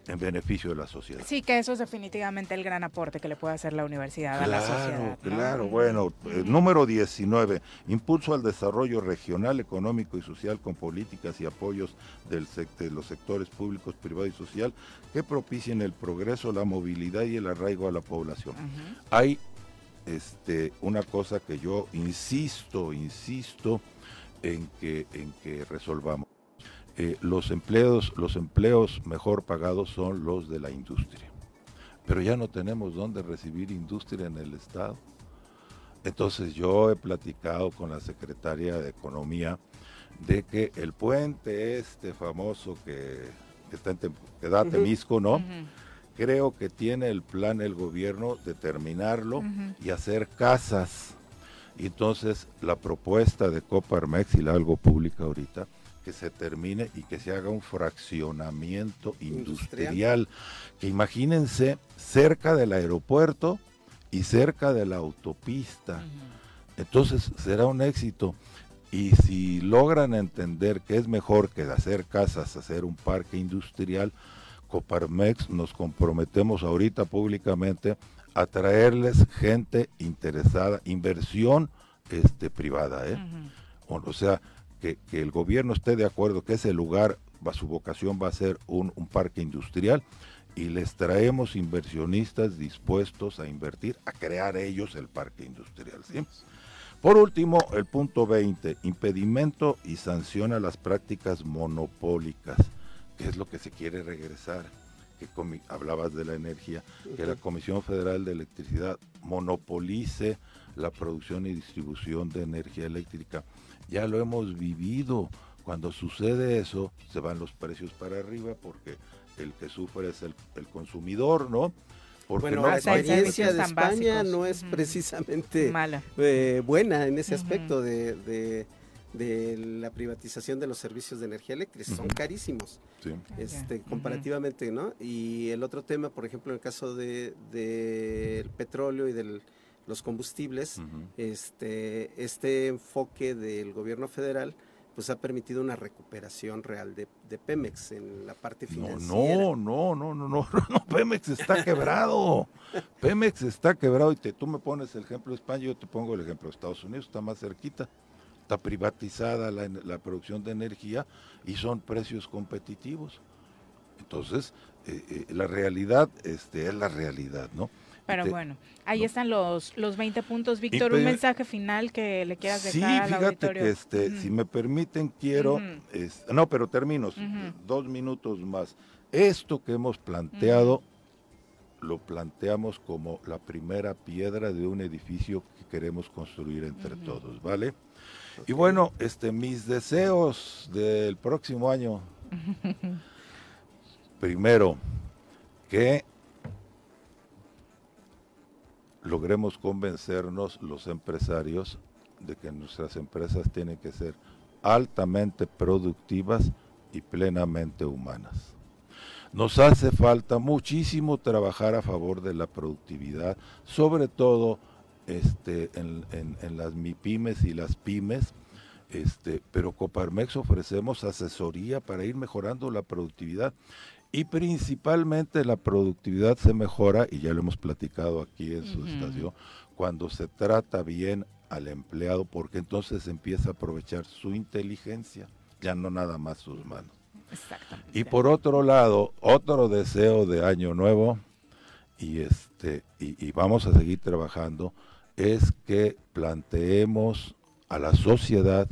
en beneficio de la sociedad. Sí, que eso es definitivamente el gran aporte que le puede hacer la universidad a la sociedad. ¿no? Claro, bueno, eh, número 19, impulso al desarrollo regional, económico y social con políticas y apoyos del de los sectores públicos, privado y social que propicien el progreso, la movilidad y el arraigo a la población. Hay este, una cosa que yo insisto, insisto en que, en que resolvamos. Eh, los empleos, los empleos mejor pagados son los de la industria. Pero ya no tenemos dónde recibir industria en el Estado. Entonces yo he platicado con la secretaria de Economía de que el puente este famoso que, que está en que da. Temisco, ¿no? Creo que tiene el plan el gobierno de terminarlo Ujú. y hacer casas. Y entonces la propuesta de Coparmex y la algo pública ahorita, que se termine y que se haga un fraccionamiento Industrial. industrial. Que imagínense cerca del aeropuerto y cerca de la autopista. Entonces será un éxito. Y si logran entender que es mejor que hacer casas, hacer un parque industrial, Coparmex nos comprometemos ahorita públicamente a traerles gente interesada, inversión este, privada. ¿eh? O, o sea, que, que el gobierno esté de acuerdo que ese lugar, va, su vocación va a ser un, un parque industrial y les traemos inversionistas dispuestos a invertir, a crear ellos el parque industrial. ¿sí? Por último, el punto 20, impedimento y sanción a las prácticas monopólicas, que es lo que se quiere regresar. Que hablabas de la energía, que la Comisión Federal de Electricidad monopolice la producción y distribución de energía eléctrica. Ya lo hemos vivido. Cuando sucede eso, se van los precios para arriba porque el que sufre es el, el consumidor, ¿no? Porque Bueno, no la experiencia de España básicos. no es precisamente Mala. eh, buena en ese aspecto de, de- de la privatización de los servicios de energía eléctrica. Son carísimos, Sí. este, comparativamente, ¿no? Y el otro tema, por ejemplo, en el caso de- del petróleo y de los combustibles, este, este enfoque del gobierno federal pues ha permitido una recuperación real de, de Pemex en la parte financiera. no, no, no, no, no, no, Pemex está quebrado. Pemex está quebrado y te, tú me pones el ejemplo de España, yo te pongo el ejemplo de Estados Unidos, está más cerquita. Está privatizada la producción de energía y son precios competitivos. Entonces, eh, eh, la realidad este, es la realidad, ¿no? Pero bueno, ahí están los, los 20 puntos. Víctor, un mensaje final que le quieras Sí, dejar al fíjate auditorio. que este, si me permiten, quiero, es- no, pero termino, dos minutos más. Esto que hemos planteado, lo planteamos como la primera piedra de un edificio que queremos construir entre todos, ¿vale? Y bueno, este, mis deseos del próximo año. Primero, que logremos convencernos los empresarios de que nuestras empresas tienen que ser altamente productivas y plenamente humanas. Nos hace falta muchísimo trabajar a favor de la productividad, sobre todo este, en, las MIPIMES y las pymes, este, pero Coparmex ofrecemos asesoría para ir mejorando la productividad y principalmente la productividad se mejora, y ya lo hemos platicado aquí en su estación, cuando se trata bien al empleado, porque entonces empieza a aprovechar su inteligencia, ya no nada más sus manos. Exactamente. Y por otro lado, otro deseo de año nuevo, y este, y, y vamos a seguir trabajando, es que planteemos a la sociedad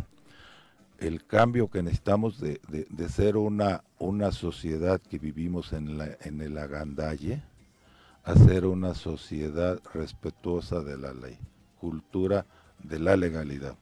el cambio que necesitamos de, de- ser una, una sociedad que vivimos en, la, en el agandalle a ser una sociedad respetuosa de la ley, cultura de la legalidad.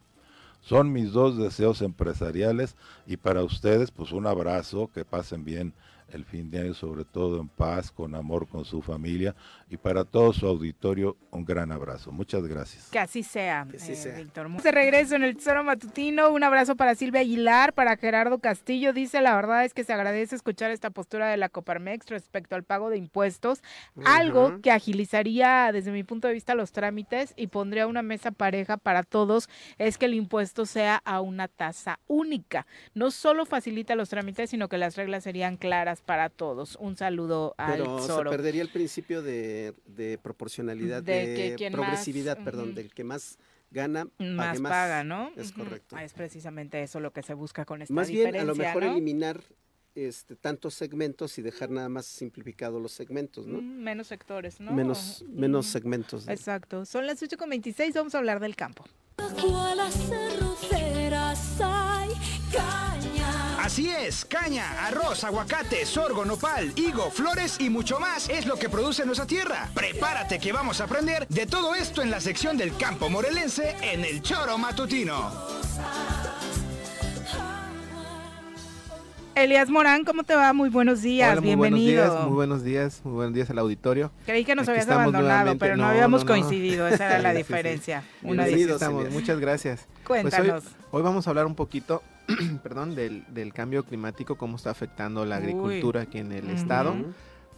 Son mis dos deseos empresariales y para ustedes pues un abrazo, que pasen bien el fin de año, sobre todo en paz, con amor con su familia y para todo su auditorio un gran abrazo. Muchas gracias. Que así sea, Que así eh, sea. Víctor. De regreso en el Tesoro Matutino, un abrazo para Silvia Aguilar, para Gerardo Castillo. Dice, la verdad es que se agradece escuchar esta postura de la Coparmex respecto al pago de impuestos, algo que agilizaría desde mi punto de vista los trámites y pondría una mesa pareja para todos, es que el impuesto sea a una tasa única. No solo facilita los trámites, sino que las reglas serían claras para todos. Un saludo al Pero se Tesoro. perdería el principio de, de proporcionalidad, De de, que quien más, progresividad, perdón, del que más gana, más, paga, ¿no? Es correcto. Es precisamente eso lo que se busca con esta Más bien, a lo mejor ¿no? eliminar este, tantos segmentos y dejar nada más simplificado los segmentos, ¿no? Mm, Menos sectores, ¿no? Menos, menos segmentos. ¿no? Exacto. Son las 8.26, vamos a hablar del campo. hay. Así es, caña, arroz, aguacate, sorgo, nopal, higo, flores y mucho más es lo que produce nuestra tierra. Prepárate que vamos a aprender de todo esto en la sección del campo morelense en el Choro Matutino. Elias Morán, ¿cómo te va? Muy buenos días, Hola, muy bienvenido. buenos días, muy buenos días, muy buenos días al auditorio. Creí que nos Aquí habías abandonado, nuevamente. pero no, No, habíamos no, no. coincidido, esa era la Sí, sí, sí. diferencia. Una Bienvenidos, estamos, muchas gracias. Pues hoy- Cuéntanos. hoy, vamos a hablar un poquito, perdón, del, del cambio climático, cómo está afectando la Uy. agricultura aquí en el estado.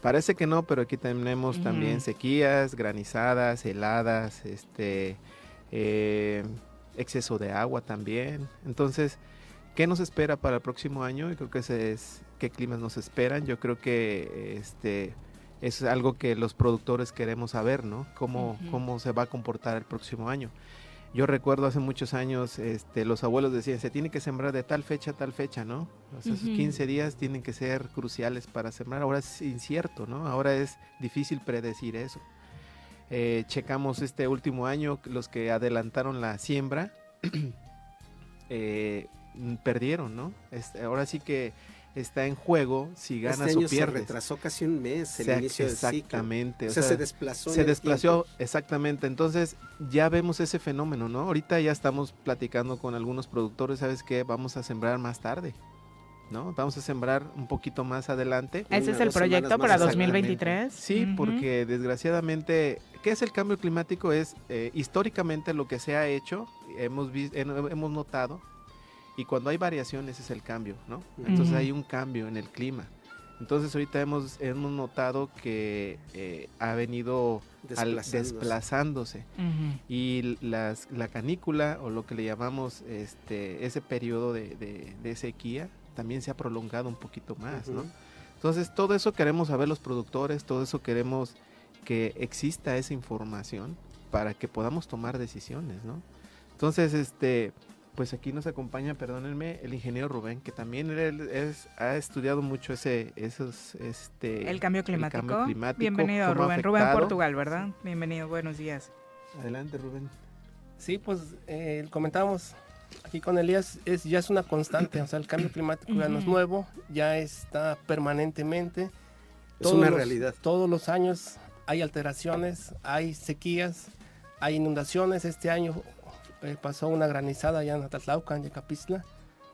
Parece que no, pero aquí tenemos también sequías, granizadas, heladas, este, eh, exceso de agua también. Entonces, ¿qué nos espera para el próximo año? Yo creo que ese es qué climas nos esperan. Yo creo que este es algo que los productores queremos saber, ¿no? Cómo, cómo se va a comportar el próximo año. Yo recuerdo hace muchos años, este, los abuelos decían, se tiene que sembrar de tal fecha a tal fecha, ¿no? O sea, esos Ujú. 15 días tienen que ser cruciales para sembrar. Ahora es incierto, ¿no? Ahora es difícil predecir eso. Eh, checamos este último año, los que adelantaron la siembra, eh, perdieron, ¿no? Este, ahora sí que está en juego si ganas Este año o se pierdes. retrasó casi un mes el O sea, inicio del ciclo. exactamente. O o sea, se desplazó. en se desplazó, exactamente. Entonces, ya vemos ese fenómeno, ¿no? Ahorita ya estamos platicando con algunos productores, ¿sabes qué? Vamos a sembrar más tarde, ¿no? Vamos a sembrar un poquito más adelante. Una, ¿Ese es el proyecto para más Exactamente. 2023? Sí, Ujú. porque desgraciadamente, ¿qué es el cambio climático? Es eh, históricamente lo que se ha hecho, hemos, en- hemos notado, y cuando hay variaciones es el cambio, ¿no? Entonces Ujú. hay un cambio en el clima. Entonces ahorita hemos, hemos notado que eh, ha venido al- Desplazándose. desplazándose Ujú. y las, la canícula o lo que le llamamos este ese periodo de, de- de sequía también se ha prolongado un poquito más, ¿no? Ujú. Entonces todo eso queremos saber los productores, todo eso queremos que exista esa información para que podamos tomar decisiones, ¿no? Entonces, este, pues aquí nos acompaña, perdónenme, el ingeniero Rubén, que también él es, ha estudiado mucho ese, esos, este, El cambio climático. climático, Bienvenido, Rubén. Rubén afectado. Portugal, ¿verdad? Bienvenido, buenos días. Adelante, Rubén. Sí, pues eh, comentábamos aquí con Elías, es, ya es una constante, o sea, el cambio climático ya no es nuevo, ya está permanentemente. Es una los- realidad. Todos los años hay alteraciones, hay sequías, hay inundaciones. Este año eh, pasó una granizada allá en Atatlauca, en Yecapistla,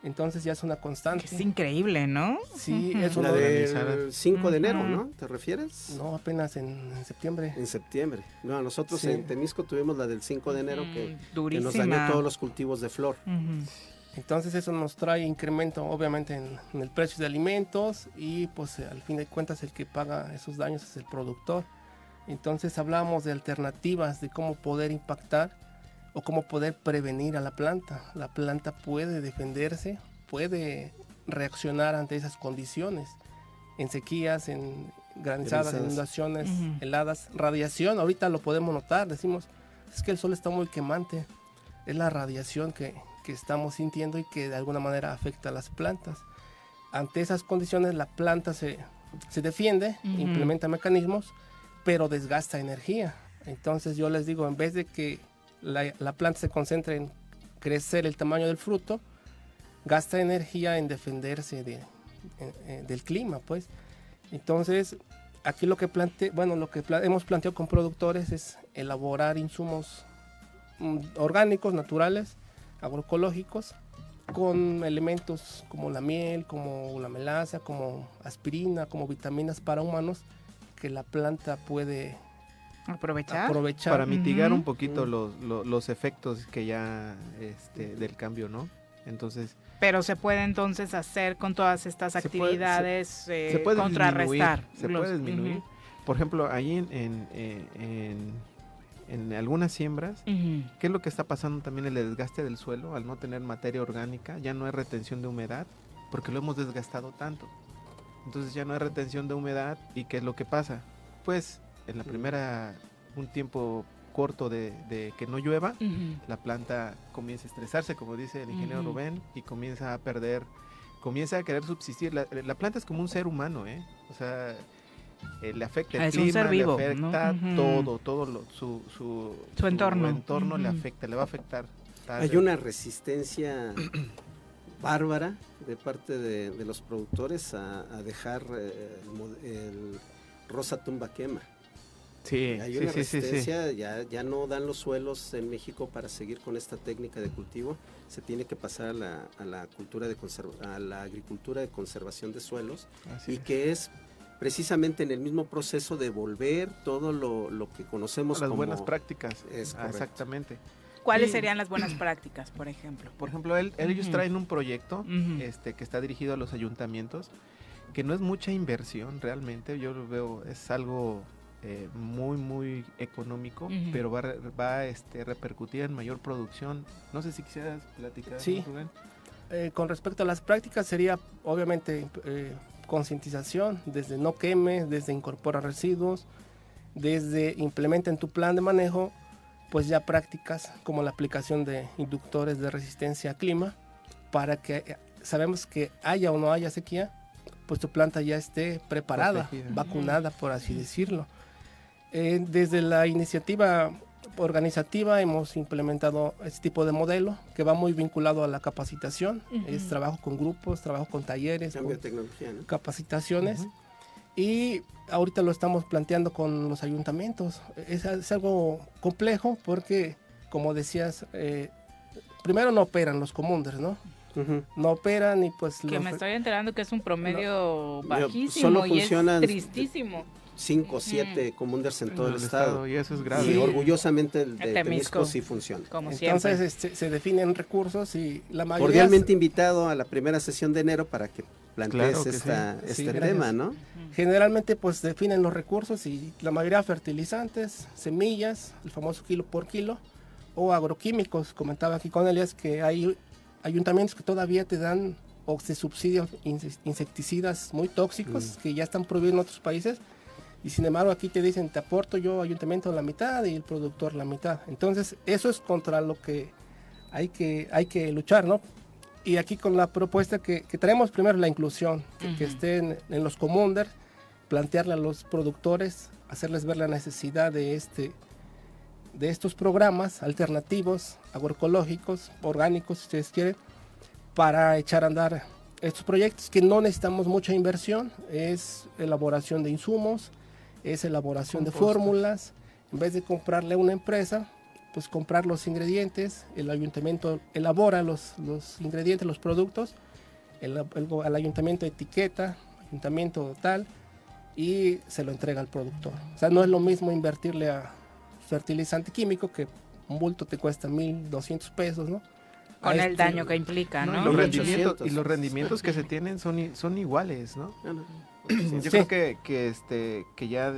entonces ya es una constante. Es increíble, ¿no? Sí, es La de... organizada. del 5 de enero. ¿no? ¿Te refieres? No, apenas en, en septiembre. En septiembre. No, nosotros Sí. en Temisco tuvimos la del 5 de enero que, Mm, que nos dañó todos los cultivos de flor. Ujú. Entonces eso nos trae incremento obviamente en, en el precio de alimentos y pues eh, al fin de cuentas el que paga esos daños es el productor. Entonces hablamos de alternativas de cómo poder impactar o cómo poder prevenir a la planta. La planta puede defenderse, puede reaccionar ante esas condiciones. en sequías, en granizadas, inundaciones, heladas, radiación, ahorita lo podemos notar, decimos, es que el sol está muy quemante, es la radiación que, que estamos sintiendo y que de alguna manera afecta a las plantas. Ante esas condiciones la planta se, se defiende, implementa mecanismos, pero desgasta energía. Entonces yo les digo, en vez de que la, la planta se concentre en crecer el tamaño del fruto, gasta energía en defenderse de, eh, eh, del clima, pues. Entonces, aquí lo que plante, bueno, lo que hemos planteado con productores es elaborar insumos mm, orgánicos, naturales, agroecológicos, con elementos como la miel, como la melaza, como aspirina, como vitaminas para humanos que la planta puede Aprovechar. aprovechar. Para mitigar Ujú. un poquito los, los, los efectos que ya este, del cambio, ¿no? Entonces, Pero se puede entonces hacer con todas estas Se puede- se- actividades eh, se puede contrarrestar. disminuir, se los- puede disminuir. Ujú, Por ejemplo, ahí en, en, en- en algunas siembras, ujú. ¿qué es lo que está pasando también? El desgaste del suelo, al no tener materia orgánica, ya no hay retención de humedad, porque lo hemos desgastado tanto. Entonces ya no hay retención de humedad, ¿y qué es lo que pasa? Pues en la primera, un tiempo corto de, de que no llueva, la planta comienza a estresarse, como dice el ingeniero. Rubén, y comienza a perder, comienza a querer subsistir. La, la planta es como un ser humano, ¿eh? O sea, eh, le afecta el Es un clima, vivo, le ¿no? afecta todo, todo lo- su, su, Su entorno. entorno le afecta, le va a afectar. Hay una resistencia bárbara de parte de, de los productores a, a dejar eh, el rosa tumba quema. Sí, Hay sí, una sí, sí, sí. resistencia, Ya, ya no dan los suelos en México para seguir con esta técnica de cultivo. Se tiene que pasar a la, a la cultura de conserva- a la agricultura de conservación de suelos Así y es. que es precisamente en el mismo proceso de volver todo lo, lo que conocemos las como buenas prácticas. Es Ah, exactamente. ¿Cuáles serían las buenas prácticas, por ejemplo? Por ejemplo, él- ellos traen un proyecto este, que está dirigido a los ayuntamientos, que no es mucha inversión realmente, yo lo veo, es algo eh, muy, muy económico, pero va, va a este, repercutir en mayor producción. No sé si quisieras platicar. Sí. Rubén. Eh, con respecto a las prácticas sería obviamente eh, concientización, desde no queme, desde incorpora residuos, desde implementa en tu plan de manejo, pues ya prácticas como la aplicación de inductores de resistencia a clima, para que eh, sabemos que haya o no haya sequía, pues tu planta ya esté preparada, Protegida. vacunada, por así decirlo. Eh, desde la iniciativa organizativa hemos implementado este tipo de modelo que va muy vinculado a la capacitación. Es trabajo con grupos, trabajo con talleres, cambio de con tecnología. ¿no? capacitaciones. Y ahorita lo estamos planteando con los ayuntamientos. Es, es algo complejo porque, como decías, eh, primero no operan los comunders, ¿no? No operan y pues... Que los- me estoy enterando que es un promedio bajísimo solo y funcionan- es tristísimo. Cinco o siete comunders en todo En el el estado. y eso es Y grave. Sí. orgullosamente el de Temisco, Temisco. sí funciona. Como Entonces siempre. este, se definen recursos y la mayoría... Cordialmente invitado a la primera sesión de enero para que plantees Claro que esta, sí. este Sí, tema, ¿no? Generalmente pues definen los recursos y la mayoría fertilizantes, semillas, el famoso kilo por kilo, o agroquímicos. Comentaba aquí con Elias que hay ayuntamientos que todavía te dan o se subsidian inse- insecticidas muy tóxicos que ya están prohibidos en otros países. Y sin embargo aquí te dicen, te aporto yo ayuntamiento la mitad y el productor la mitad. Entonces eso es contra lo que hay que, hay que luchar, ¿no? Y aquí con la propuesta que, que traemos primero la inclusión, que, que Ujú. estén en los comunders, plantearle a los productores, hacerles ver la necesidad de este de estos programas alternativos, agroecológicos, orgánicos, si ustedes quieren, para echar a andar estos proyectos que no necesitamos mucha inversión, es elaboración de insumos, es elaboración de fórmulas, en vez de comprarle a una empresa, pues comprar los ingredientes, el ayuntamiento elabora los, los ingredientes, los productos, el, el al ayuntamiento etiqueta, ayuntamiento tal, y se lo entrega al productor. O sea, no es lo mismo invertirle a fertilizante químico que un bulto te cuesta 1.200 pesos, ¿no? Con el este- daño que implica, No, ¿no? y, los 1800. rendimientos, y los rendimientos que se tienen son, i- son iguales, ¿no? Yo Sí. creo que, que, este, que ya,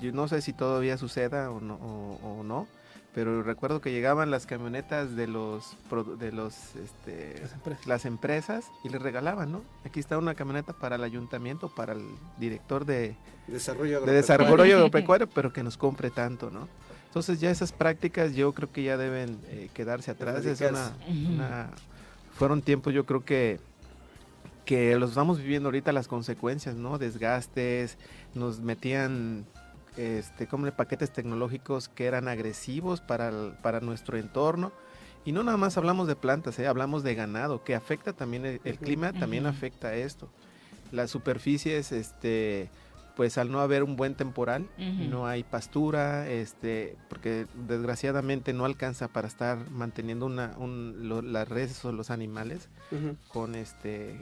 yo no sé si todavía suceda o no, o, o no, pero recuerdo que llegaban las camionetas de los de los este, Las empresas. las empresas y les regalaban, ¿no? Aquí está una camioneta para el ayuntamiento, para el director de, Desarrollo de desarrollo agropecuario, pero que nos compre tanto, ¿no? Entonces ya esas prácticas yo creo que ya deben eh, quedarse atrás. Es una, fueron tiempos yo creo que que los estamos viviendo ahorita las consecuencias, ¿no? Desgastes, nos metían este, como de paquetes tecnológicos que eran agresivos para, el- para nuestro entorno. Y no nada más hablamos de plantas, ¿eh? hablamos de ganado, que afecta también el, el clima, también afecta esto. Las superficies, este, pues al no haber un buen temporal, no hay pastura, este, porque desgraciadamente no alcanza para estar manteniendo una, un- lo- las reses o los animales con este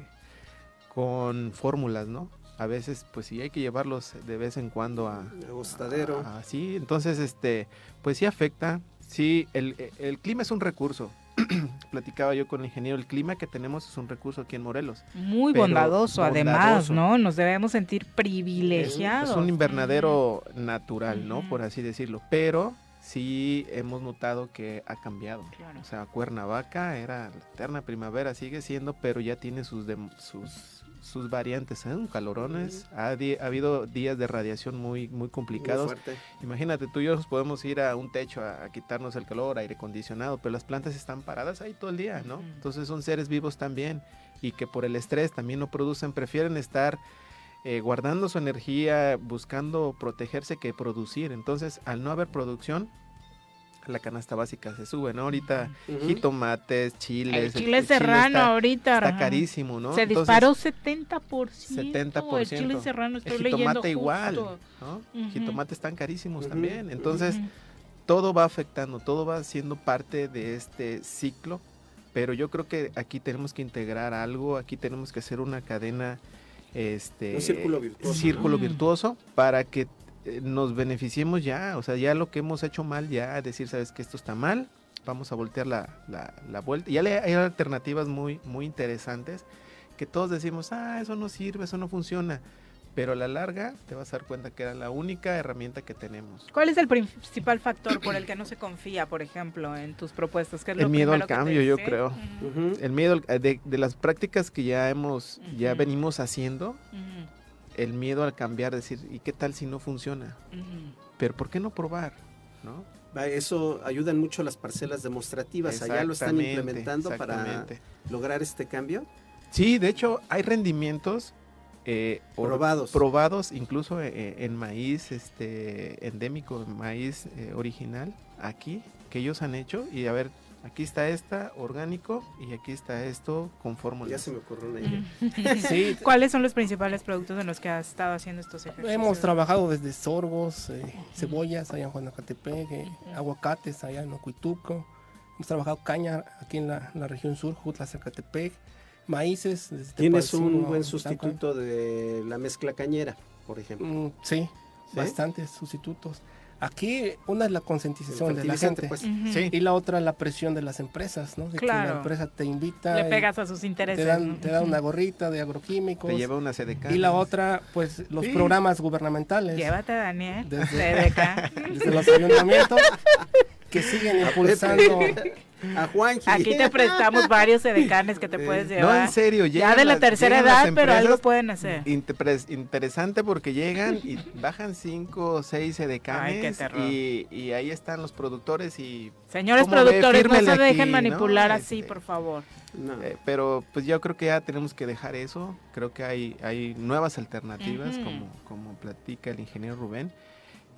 con fórmulas, ¿no? A veces pues sí hay que llevarlos de vez en cuando a Agostadero. a- sí, entonces este pues sí afecta, sí el, el clima es un recurso. Platicaba yo con el ingeniero, el clima que tenemos es un recurso aquí en Morelos. Muy bondadoso, además. ¿no? Nos debemos sentir privilegiados. es un invernadero natural, ¿no? Por así decirlo, pero sí hemos notado que ha cambiado. Claro. O sea, Cuernavaca era la eterna primavera, sigue siendo, pero ya tiene sus dem- sus sus variantes, ¿eh? calorones, ha, habido días de radiación muy muy Muy complicados. fuerte. Imagínate, tú y yo nos podemos ir a un techo a, a quitarnos el calor, aire acondicionado, pero las plantas están paradas ahí todo el día, ¿no? Entonces son seres vivos también y que por el estrés también no producen, prefieren estar eh, guardando su energía, buscando protegerse que producir. Entonces, al no haber producción, la canasta básica se sube, ¿no? Ahorita jitomates, chiles. El chile serrano está- ahorita. Está ajá. carísimo, ¿no? Se Entonces, disparó 70%. 70%. El chile serrano, estoy el leyendo jitomate igual, justo. Jitomates están carísimos también. Entonces, todo va afectando, todo va siendo parte de este ciclo, pero yo creo que aquí tenemos que integrar algo, aquí tenemos que hacer una cadena, este, Un círculo virtuoso, círculo ¿no? virtuoso para que nos beneficiemos ya, o sea, ya lo que hemos hecho mal, ya decir, sabes que esto está mal, vamos a voltear la, la, la vuelta. Ya le- hay alternativas muy, muy interesantes que todos decimos, ah, eso no sirve, eso no funciona. Pero a la larga te vas a dar cuenta que era la única herramienta que tenemos. ¿Cuál es el principal factor por el que no se confía, por ejemplo, en tus propuestas? ¿Qué es lo El miedo al cambio, yo creo. Ujú, Ujú. El miedo de, de las prácticas que ya hemos, ya Ujú. venimos haciendo, ujú, el miedo al cambiar, decir, ¿y qué tal si no funciona? Pero ¿por qué no probar? Eso ayudan mucho las parcelas demostrativas. Allá lo están implementando para lograr este cambio. Sí, de hecho, hay rendimientos eh, Probados. probados incluso eh, en maíz este endémico, maíz eh, original, aquí, que ellos han hecho. Y a ver, aquí está esta, orgánico, y aquí está esto con Ya fórmulas. se me ocurrió una idea. Sí, ¿Cuáles son los principales productos en los que has estado haciendo estos ejercicios? hemos trabajado desde sorgos, eh, cebollas allá en Juanacatepec, eh, aguacates allá en Ocuituco. Hemos trabajado caña aquí en la, la región sur, Jutla, Zacatepec. Maíces. desde Tienes un buen sustituto de la mezcla cañera, por ejemplo. Mm, sí, ¿Sí? bastantes sustitutos. Aquí una es la concientización de la gente pues. Sí. y la otra la presión de las empresas, ¿no? De que Claro. la empresa te invita, Le pegas a sus intereses. te dan, ¿no? te dan una gorrita de agroquímicos Te lleva una CDK. y la otra, pues los Sí. programas gubernamentales Llévate Daniel. Desde- CDK. desde los ayuntamientos que siguen impulsando. A Juanji. Aquí te prestamos varios edecanes que te puedes No, llevar. en serio, ya llegan de la las- tercera edad, pero algo pueden hacer. Interesante porque llegan y bajan cinco o seis Ay, qué edecanes terror. y, y ahí están los productores y Señores productores, no se dejen aquí, ¿no? manipular así, Este, por favor. No. Eh, pero pues yo creo que ya tenemos que dejar eso. Creo que hay, hay nuevas alternativas, como, como platica el ingeniero Rubén,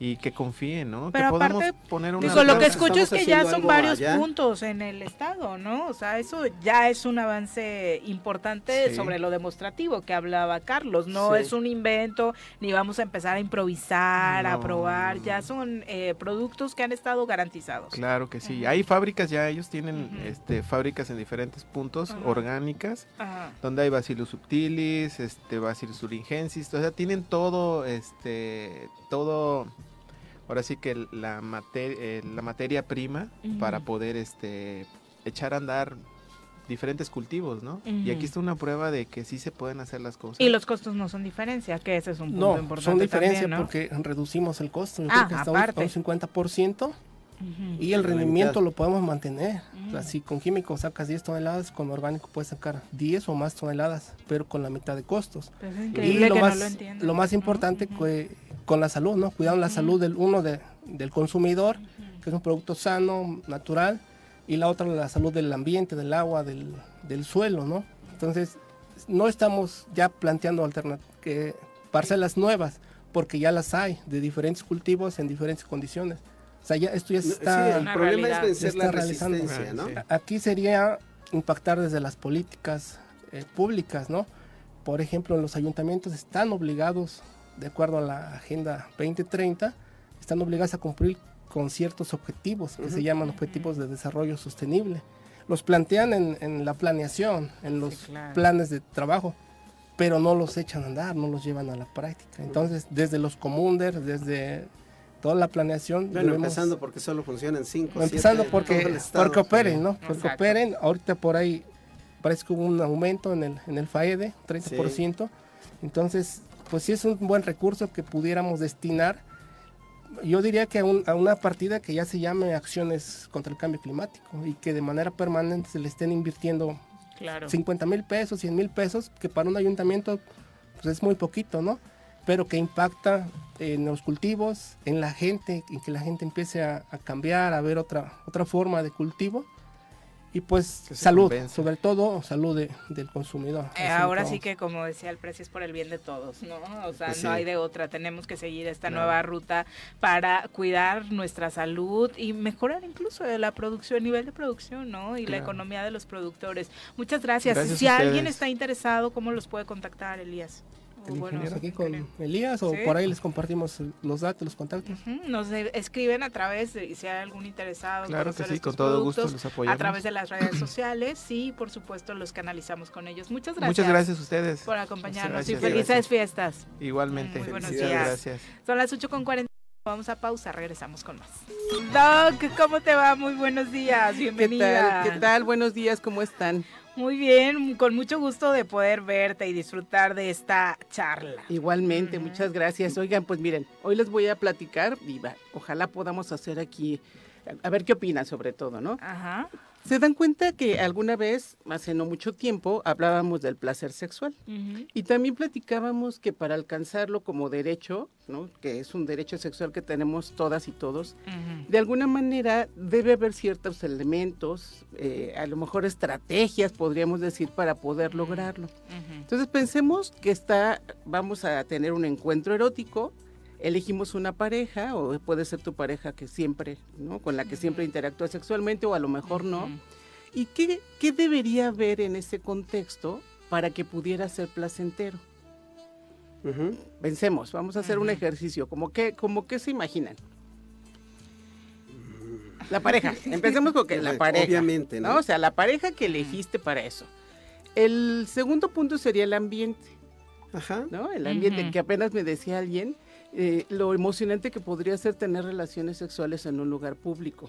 y que confíen, ¿no? Pero que aparte, poner una Digo, lo que escucho es que ya son varios allá. puntos en el estado, ¿no? O sea, eso ya es un avance importante Sí. sobre lo demostrativo que hablaba Carlos. No Sí. es un invento, ni vamos a empezar a improvisar, a probar. Ya son eh, productos que han estado garantizados. Claro que sí. Hay fábricas ya, ellos tienen este, fábricas en diferentes puntos, Ajá. orgánicas, Ajá. donde hay Bacillus subtilis, este, Bacillus thuringiensis, o sea, tienen todo, este, todo, ahora sí que la, mate- eh, la materia prima Ujú. para poder, este, echar a andar diferentes cultivos, ¿no? Y Ujú. aquí está una prueba de que sí se pueden hacer las cosas. Y los costos no son diferencia, que ese es un punto No, importante son diferencia también, ¿no? porque reducimos el costo. Yo Ah, creo que hasta un- aparte. un 50% y el rendimiento lo podemos mantener. O sea, si con químico sacas 10 toneladas, con orgánico puedes sacar 10 o más toneladas, pero con la mitad de costos. Pues es Y increíble lo que más, no lo lo más importante que- con la salud, ¿no? Cuidando la salud del uno de- del consumidor, que es un producto sano, natural, y la otra la salud del ambiente, del agua, del, del suelo, ¿no? Entonces, no estamos ya planteando que parcelas nuevas, porque ya las hay de diferentes cultivos en diferentes condiciones. O sea, ya esto ya se Sí, está, el problema es vencer está la realizando. resistencia, ¿no? A- Aquí sería impactar desde las políticas eh, públicas, ¿no? Por ejemplo, los ayuntamientos están obligados, de acuerdo a la Agenda 2030, están obligados a cumplir con ciertos objetivos que se llaman objetivos de desarrollo sostenible. Los plantean en, en la planeación, en los claro. planes de trabajo, pero no los echan a andar, no los llevan a la práctica. Entonces, desde los comunders, desde toda la planeación, Bueno, debemos- empezando porque solo funcionan cinco. Empezando siete, porque, porque operen, ¿no? Porque Exacto. operen. Ahorita por ahí parece que hubo un aumento en el, en el FAEDE, 30%. Entonces, pues sí es un buen recurso que pudiéramos destinar. Yo diría que a, un- a una partida que ya se llame acciones contra el cambio climático y que de manera permanente se le estén invirtiendo Claro. 50 mil pesos, 100 mil pesos, que para un ayuntamiento pues es muy poquito, ¿no? Pero que impacta en los cultivos, en la gente, y que la gente empiece a, a cambiar, a ver otra, otra forma de cultivo. Y pues salud, sobre todo salud de- del consumidor. Eh, ahora sí que como decía el precio es por el bien de todos, ¿no? O sea, Pues sí. no hay de otra, tenemos que seguir esta nueva ruta para cuidar nuestra salud y mejorar incluso la producción, el nivel de producción, ¿no? Y la economía de los productores. Muchas gracias. Gracias si alguien está interesado, ¿cómo los puede contactar, Elías? El bueno, ingeniero aquí con. Elías o Sí. por ahí les compartimos los datos, los contactos. Ujú, Nos e- escriben a través de si hay algún interesado. Claro que sí, con todo gusto los apoyamos. A través de las redes sociales y por supuesto los canalizamos con ellos. Muchas gracias. Muchas gracias a ustedes. por acompañarnos Muchas y gracias. felices fiestas. Igualmente. Muy buenos Muchas días. gracias. Son las 8 con 40. Vamos a pausa, regresamos con más. Doc, ¿cómo te va? Muy buenos días, ¿Qué bienvenida. tal? ¿Qué tal? Buenos días, ¿cómo están? Muy bien, con mucho gusto de poder verte y disfrutar de esta charla. Igualmente, muchas gracias. Oigan, pues miren, hoy les voy a platicar y va, ojalá podamos hacer aquí, a- a ver qué opinan sobre todo, ¿no? Ajá. ¿Se dan cuenta que alguna vez, hace no mucho tiempo, hablábamos del placer sexual? Y también platicábamos que para alcanzarlo como derecho, ¿no? que es un derecho sexual que tenemos todas y todos, de alguna manera debe haber ciertos elementos, eh, a lo mejor estrategias, podríamos decir, para poder lograrlo. Entonces pensemos que está, vamos a tener un encuentro erótico, elegimos una pareja, o puede ser tu pareja que siempre, ¿no? Con la que siempre interactúas sexualmente, o a lo mejor no. ¿Y qué, qué debería haber en ese contexto para que pudiera ser placentero? Ujú. Pensemos, vamos a hacer un ejercicio, como que, como que se imaginan. La pareja, empecemos con que la pareja. Obviamente, ¿no? ¿no? O sea, la pareja que elegiste para eso. El segundo punto sería el ambiente, Ajá. ¿no? El ambiente, que apenas me decía alguien, eh, lo emocionante que podría ser tener relaciones sexuales en un lugar público.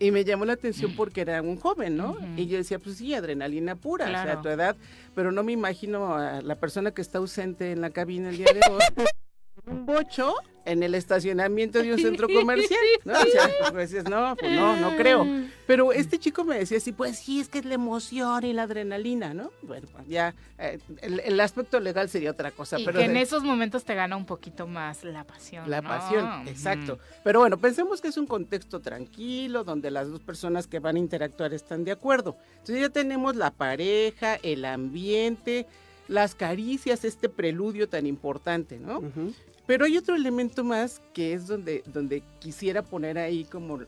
Y me llamó la atención porque era un joven, ¿no? Y yo decía, pues sí, adrenalina pura, o sea, a tu edad, pero no me imagino a la persona que está ausente en la cabina el día de hoy. un bocho en el estacionamiento de un centro comercial, ¿no? O sea, pues dices, no, pues no, no creo. Pero este chico me decía así, pues sí, es que es la emoción y la adrenalina, ¿no? Bueno, pues ya, eh, el, el aspecto legal sería otra cosa, Y pero... que en esos momentos te gana un poquito más la pasión. La ¿no? pasión, Ujú. exacto. Pero bueno, pensemos que es un contexto tranquilo, donde las dos personas que van a interactuar están de acuerdo. Entonces ya tenemos la pareja, el ambiente, las caricias, este preludio tan importante, ¿no? Ujú. Pero hay otro elemento más que es donde, donde quisiera poner ahí como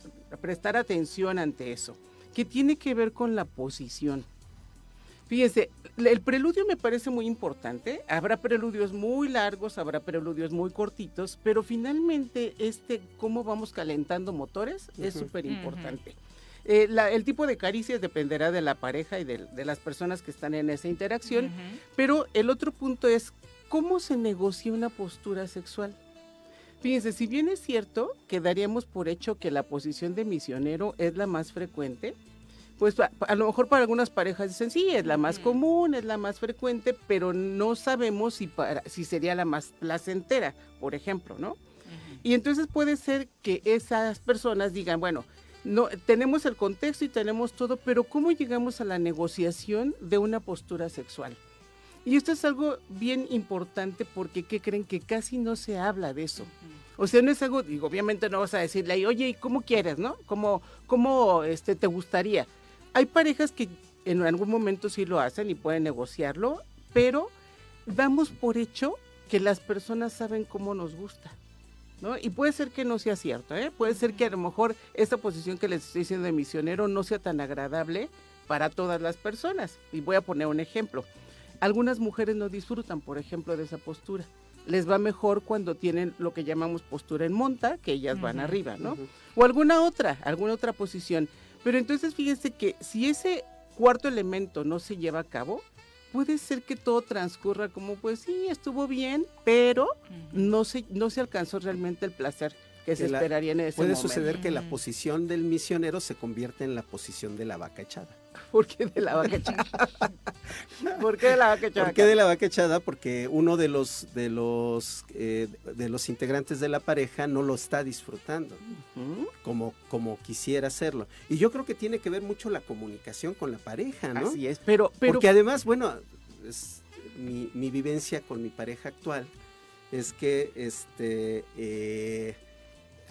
prestar atención ante eso, que tiene que ver con la posición. Fíjense, el preludio me parece muy importante. Habrá preludios muy largos, habrá preludios muy cortitos, pero finalmente este cómo vamos calentando motores es Ujú. súper Ujú. importante. Eh, la- el tipo de caricias dependerá de la pareja y de, de las personas que están en esa interacción, Ujú. pero el otro punto es cómo se negocia una postura sexual. Fíjense, si bien es cierto que daríamos por hecho que la posición de misionero es la más frecuente, pues a, a lo mejor para algunas parejas dicen sí, es la más común, es la más frecuente, pero no sabemos si, para, si sería la más placentera, por ejemplo, ¿no? Y entonces puede ser que esas personas digan, bueno, no tenemos el contexto y tenemos todo, pero ¿cómo llegamos a la negociación de una postura sexual? Y esto es algo bien importante porque ¿qué creen? Que casi no se habla de eso. O sea, no es algo, digo, obviamente no vas a decirle ahí, oye, ¿y cómo quieres, no? ¿Cómo, cómo este, te gustaría? Hay parejas que en algún momento sí lo hacen y pueden negociarlo, pero damos por hecho que las personas saben cómo nos gusta. ¿No? Y puede ser que no sea cierto, ¿eh? puede ser que a lo mejor esta posición que les estoy diciendo de misionero no sea tan agradable para todas las personas. Y voy a poner un ejemplo. Algunas mujeres no disfrutan, por ejemplo, de esa postura. Les va mejor cuando tienen lo que llamamos postura en monta, que ellas van arriba, ¿no? O alguna otra, alguna otra posición. Pero entonces fíjense que si ese cuarto elemento no se lleva a cabo, puede ser que todo transcurra como, pues sí, estuvo bien, pero no se, no se alcanzó realmente el placer que se la- esperaría en ese Puede momento. suceder que la posición del misionero se convierta en la posición de la vaca echada. ¿Por qué de la vaca echada? ¿Por qué de la vaca echada? ¿Por qué de la vaca echada? Porque uno de los de los eh, de los integrantes de la pareja no lo está disfrutando como como quisiera hacerlo. Y yo creo que tiene que ver mucho la comunicación con la pareja, ¿no? Así es, pero, pero porque además, bueno, es mi, mi vivencia con mi pareja actual es que este eh,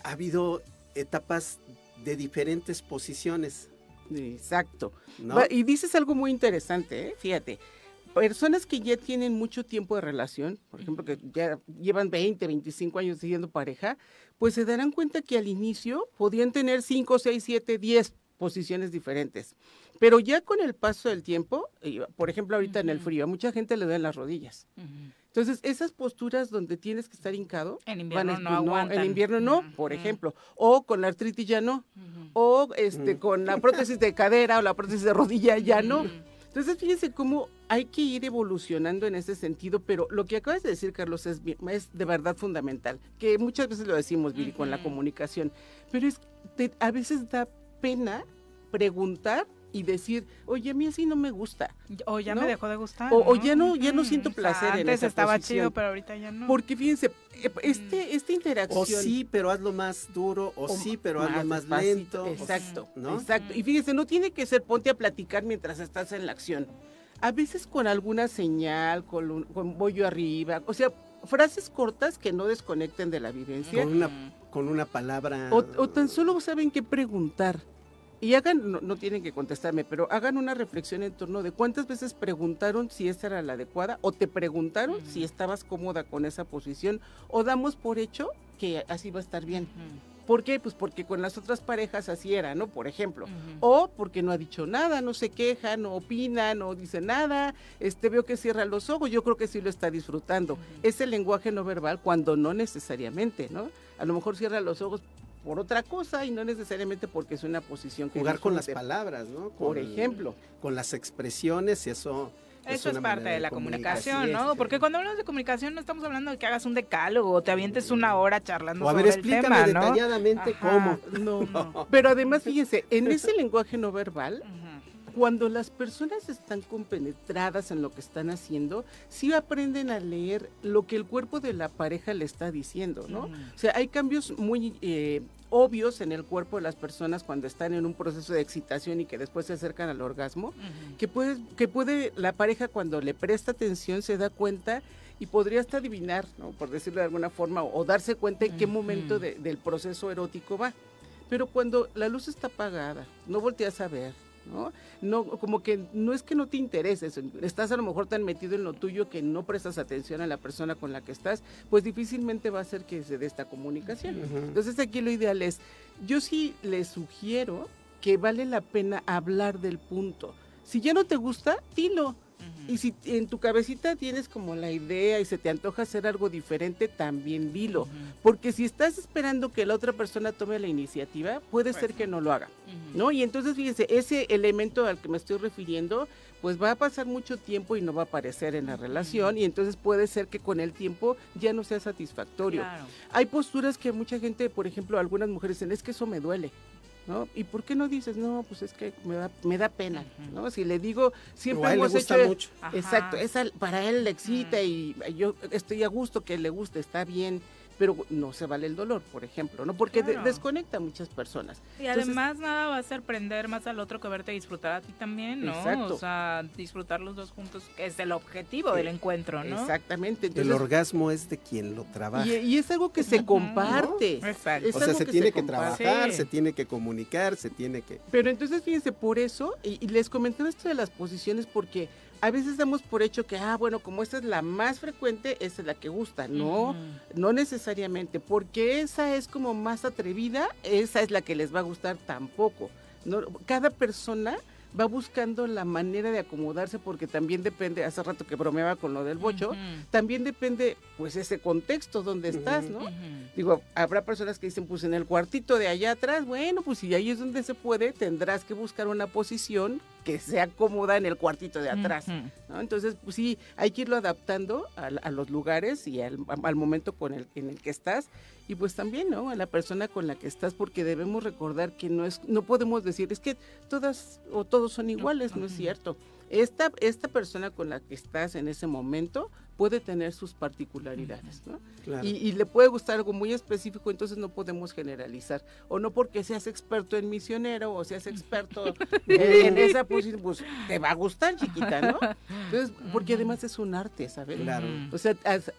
ha habido etapas de diferentes posiciones. Exacto. Y dices algo muy interesante, ¿eh? fíjate. Personas que ya tienen mucho tiempo de relación, por ejemplo, que ya llevan 20, 25 años siendo pareja, pues se darán cuenta que al inicio podían tener 5, 6, 7, 10 posiciones diferentes. Pero ya con el paso del tiempo, por ejemplo, ahorita en el frío, a mucha gente le duelen las rodillas. Entonces, esas posturas donde tienes que estar hincado, En invierno van a- no aguantan. En invierno no, por ejemplo. O con la artritis ya no. O este, con la prótesis de cadera o la prótesis de rodilla ya no. Entonces, fíjense cómo hay que ir evolucionando en ese sentido, pero lo que acabas de decir, Carlos, es, es de verdad fundamental, que muchas veces lo decimos, Viri, con la comunicación, pero es te- a veces da pena preguntar y decir, oye, a mí así no me gusta. O ya me dejó de gustar, O, o ya no, ya no siento O sea, placer en antes esa estaba posición. chido, pero ahorita ya no. Porque fíjense, eh, este, esta interacción... O sí, pero hazlo más duro, o, sí, pero hazlo más despacito, lento. o- Exacto, ¿no? exacto. Y fíjese, no tiene que ser ponte a platicar mientras estás en la acción. A veces con alguna señal, con, un- con bollo arriba, o sea, frases cortas que no desconecten de la vivencia. Con una, con una palabra. O, o tan solo saben qué preguntar. Y hagan, no, no tienen que contestarme, pero hagan una reflexión en torno de cuántas veces preguntaron si esa era la adecuada o te preguntaron si estabas cómoda con esa posición o damos por hecho que así va a estar bien. ¿Por qué? Pues porque con las otras parejas así era, ¿no? Por ejemplo. O porque no ha dicho nada, no se queja, no opina, no dice nada, este veo que cierra los ojos, yo creo que sí lo está disfrutando. Es el lenguaje no verbal cuando no necesariamente, ¿no? A lo mejor cierra los ojos por otra cosa y no necesariamente porque es una posición que Jugar con las palabras, ¿no? Por ejemplo. Con las expresiones y eso. Eso es parte de la comunicación. ¿no? Porque cuando hablamos de comunicación no estamos hablando de que hagas un decálogo o te avientes una hora charlando O a ver, sobre el explícame tema, ¿no? detalladamente Ajá. cómo. No, pero además fíjense, en ese lenguaje no verbal, cuando las personas están compenetradas en lo que están haciendo, sí aprenden a leer lo que el cuerpo de la pareja le está diciendo, ¿no? O sea, hay cambios muy eh, obvios en el cuerpo de las personas cuando están en un proceso de excitación y que después se acercan al orgasmo, que puede, que puede la pareja cuando le presta atención se da cuenta y podría hasta adivinar, ¿no? por decirlo de alguna forma, o, o darse cuenta en qué momento de- del proceso erótico va. Pero cuando la luz está apagada, no volteas a ver, ¿no? No, como que no es que no te intereses, estás a lo mejor tan metido en lo tuyo que no prestas atención a la persona con la que estás, pues difícilmente va a ser que se dé esta comunicación. Ujú. Entonces aquí lo ideal es, yo sí les sugiero que vale la pena hablar del punto. Si ya no te gusta, dilo. Y si en tu cabecita tienes como la idea y se te antoja hacer algo diferente, también dilo. Porque si estás esperando que la otra persona tome la iniciativa, puede ser que no lo haga. ¿No? Y entonces fíjense, ese elemento al que me estoy refiriendo, pues va a pasar mucho tiempo y no va a aparecer en la relación y entonces puede ser que con el tiempo ya no sea satisfactorio. Claro. Hay posturas que mucha gente, por ejemplo, algunas mujeres dicen, es que eso me duele. ¿No? ¿Y por qué no dices? No, pues es que me da, me da pena, ¿no? Si le digo, siempre a él le hemos gusta hecho... mucho. Exacto, esa, para él le excita y yo estoy a gusto que le guste, está bien. Pero no se vale el dolor, por ejemplo, ¿no? Porque de- desconecta a muchas personas. Y Entonces, además nada va a hacer prender más al otro que verte disfrutar a ti también, ¿no? Exacto. O sea, disfrutar los dos juntos, que es el objetivo del encuentro, ¿no? Exactamente. El orgasmo es de quien lo trabaja. y, y es algo que se comparte. Exacto. Es o sea, se tiene que, trabajar, Sí. se tiene que comunicar, se tiene que... Pero entonces fíjense, por eso, y, y les comentaba esto de las posiciones porque a veces damos por hecho que, ah, bueno, como esta es la más frecuente, esa es la que gusta. No, no necesariamente, porque esa es como más atrevida, esa es la que les va a gustar tampoco. No, cada persona va buscando la manera de acomodarse porque también depende, hace rato que bromeaba con lo del bocho, también depende pues ese contexto donde estás, ¿no? Digo, habrá personas que dicen, pues en el cuartito de allá atrás, bueno, pues si ahí es donde se puede, tendrás que buscar una posición que sea cómoda en el cuartito de atrás. ¿no? Entonces, pues sí, hay que irlo adaptando a, a los lugares y al, al momento con el, en el que estás y pues también, ¿no? A la persona con la que estás, porque debemos recordar que no es, no podemos decir, es que todas o todos son iguales, no es cierto. Esta, esta persona con la que estás en ese momento puede tener sus particularidades, ¿no? Claro. Y, y le puede gustar algo muy específico, entonces no podemos generalizar. O no porque seas experto en misionero o seas experto en, en esa posición, pues te va a gustar, chiquita, ¿no? Entonces, porque además es un arte, ¿sabes? Claro. O sea,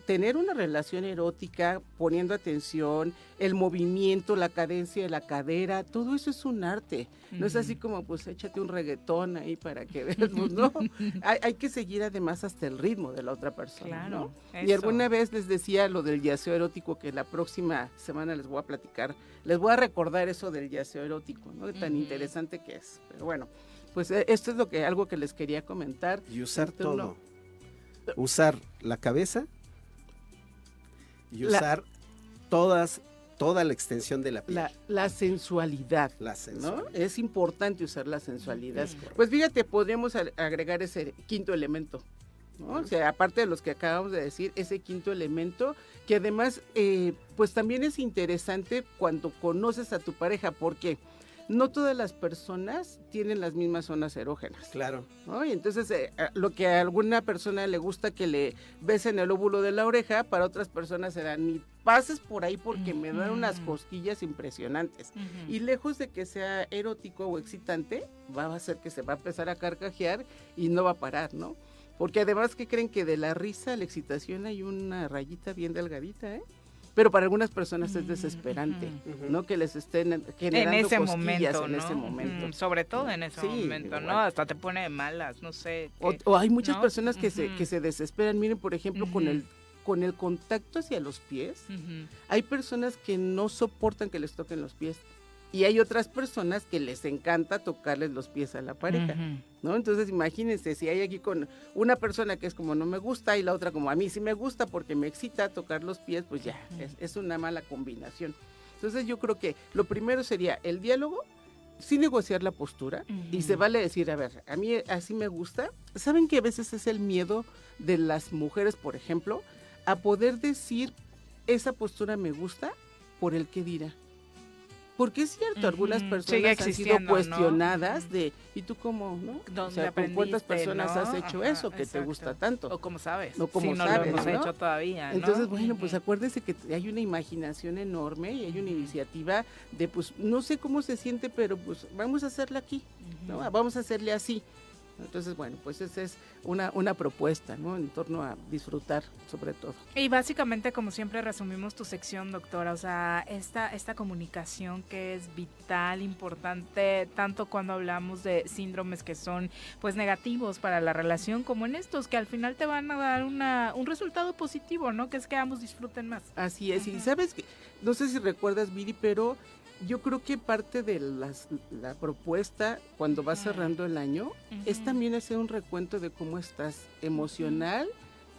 tener una relación erótica, poniendo atención, el movimiento, la cadencia de la cadera, todo eso es un arte. No es así como, pues, échate un reggaetón ahí para que veas, pues, no. Hay, hay que seguir además hasta el ritmo de la otra persona, Claro, ¿no? Y alguna vez les decía lo del yaceo erótico, que la próxima semana les voy a platicar, les voy a recordar eso del yaceo erótico, ¿no? Tan interesante que es. Pero bueno, pues eh, esto es lo que, algo que les quería comentar. Y usar torno- todo. Usar la cabeza y La- usar todas, toda la extensión de la piel. La, la sensualidad. La ¿no? sensualidad. Es importante usar la sensualidad. Pues fíjate, podríamos agregar ese quinto elemento. ¿No? O sea, aparte de los que acabamos de decir, ese quinto elemento, que además, eh, pues también es interesante cuando conoces a tu pareja, porque no todas las personas tienen las mismas zonas erógenas. Claro. ¿no? Y entonces eh, a- lo que a alguna persona le gusta que le besen el óvulo de la oreja, para otras personas será ni pases por ahí porque me dan unas cosquillas impresionantes. Y lejos de que sea erótico o excitante, va a hacer que se va a empezar a carcajear y no va a parar, ¿no? Porque además que creen que de la risa, la excitación hay una rayita bien delgadita, ¿eh? Pero para algunas personas es desesperante, Ujú. ¿no? Que les estén en generando ese cosquillas momento, en ¿no? ese momento. Ujú, Sobre todo en ese Sí, momento, ¿no? igual. Hasta te pone de malas, no sé. O, qué- o hay muchas ¿no? personas que, se, Ujú. que se desesperan. Miren, por ejemplo, con, Ujú. el, con el contacto hacia los pies, hay personas que no soportan que les toquen los pies. Y hay otras personas que les encanta tocarles los pies a la pareja. ¿no? Entonces imagínense, si hay aquí con una persona que es como no me gusta y la otra como a mí sí me gusta porque me excita tocar los pies, pues ya, es, es una mala combinación. Entonces yo creo que lo primero sería el diálogo, sí negociar la postura y se vale decir, a ver, a mí así me gusta. ¿Saben que a veces es el miedo de las mujeres, por ejemplo, a poder decir esa postura me gusta por el que dirá? Porque es cierto, algunas personas han sido cuestionadas de, ¿y tú cómo, no? O ¿Dónde sea, ¿con cuántas personas no? has hecho Ajá, eso que te gusta tanto? O como sabes. O como si no sabes, lo hemos ¿no? hecho todavía. Entonces, bueno, pues Ujú. acuérdense que hay una imaginación enorme y hay una iniciativa de, pues, no sé cómo se siente, pero pues vamos a hacerla aquí, ¿no? Vamos a hacerle así. Entonces, bueno, pues esa es una, una propuesta, ¿no? En torno a disfrutar, sobre todo. Y básicamente, como siempre, resumimos tu sección, doctora. O sea, esta, esta comunicación que es vital, importante, tanto cuando hablamos de síndromes que son pues negativos para la relación, como en estos que al final te van a dar una, un resultado positivo, ¿no? Que es que ambos disfruten más. Así es, y sabes que, no sé si recuerdas, Viri, pero yo creo que parte de las, la propuesta cuando vas cerrando el año es también hacer un recuento de cómo estás emocional,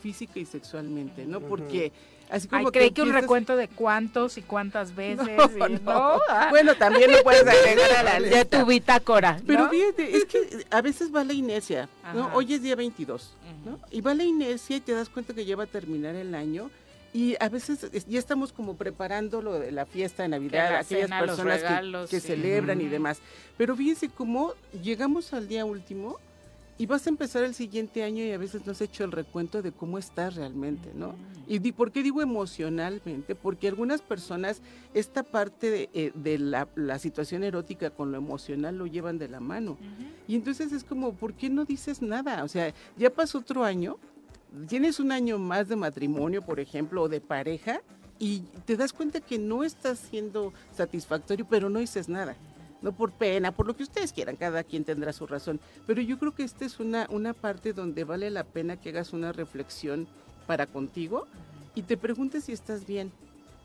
física y sexualmente, ¿no? Porque así como Ay, creí que un recuento de cuántos y cuántas veces. No, y- no. Ah, Bueno, también lo puedes agregar a la de lista. tu bitácora. Pero ¿no? fíjate, es que a veces va la inercia, ¿no? Ajá. Hoy es día 22, ¿no? Y va la inercia y te das cuenta que ya va a terminar el año y a veces es- ya estamos como preparando lo de la fiesta de Navidad, la aquellas cena, personas que- regalos, que, sí. celebran y demás. Pero fíjense cómo llegamos al día último y vas a empezar el siguiente año y a veces no has hecho el recuento de cómo estás realmente, ¿no? Y di- ¿por qué digo emocionalmente? Porque algunas personas esta parte de, eh, de la, la situación erótica con lo emocional lo llevan de la mano. Y entonces es como, ¿por qué no dices nada? O sea, ya pasó otro año, tienes un año más de matrimonio, por ejemplo, o de pareja, y te das cuenta que no estás siendo satisfactorio, pero no dices nada. No por pena, por lo que ustedes quieran, cada quien tendrá su razón. Pero yo creo que esta es una, una parte donde vale la pena que hagas una reflexión para contigo y te preguntes si estás bien.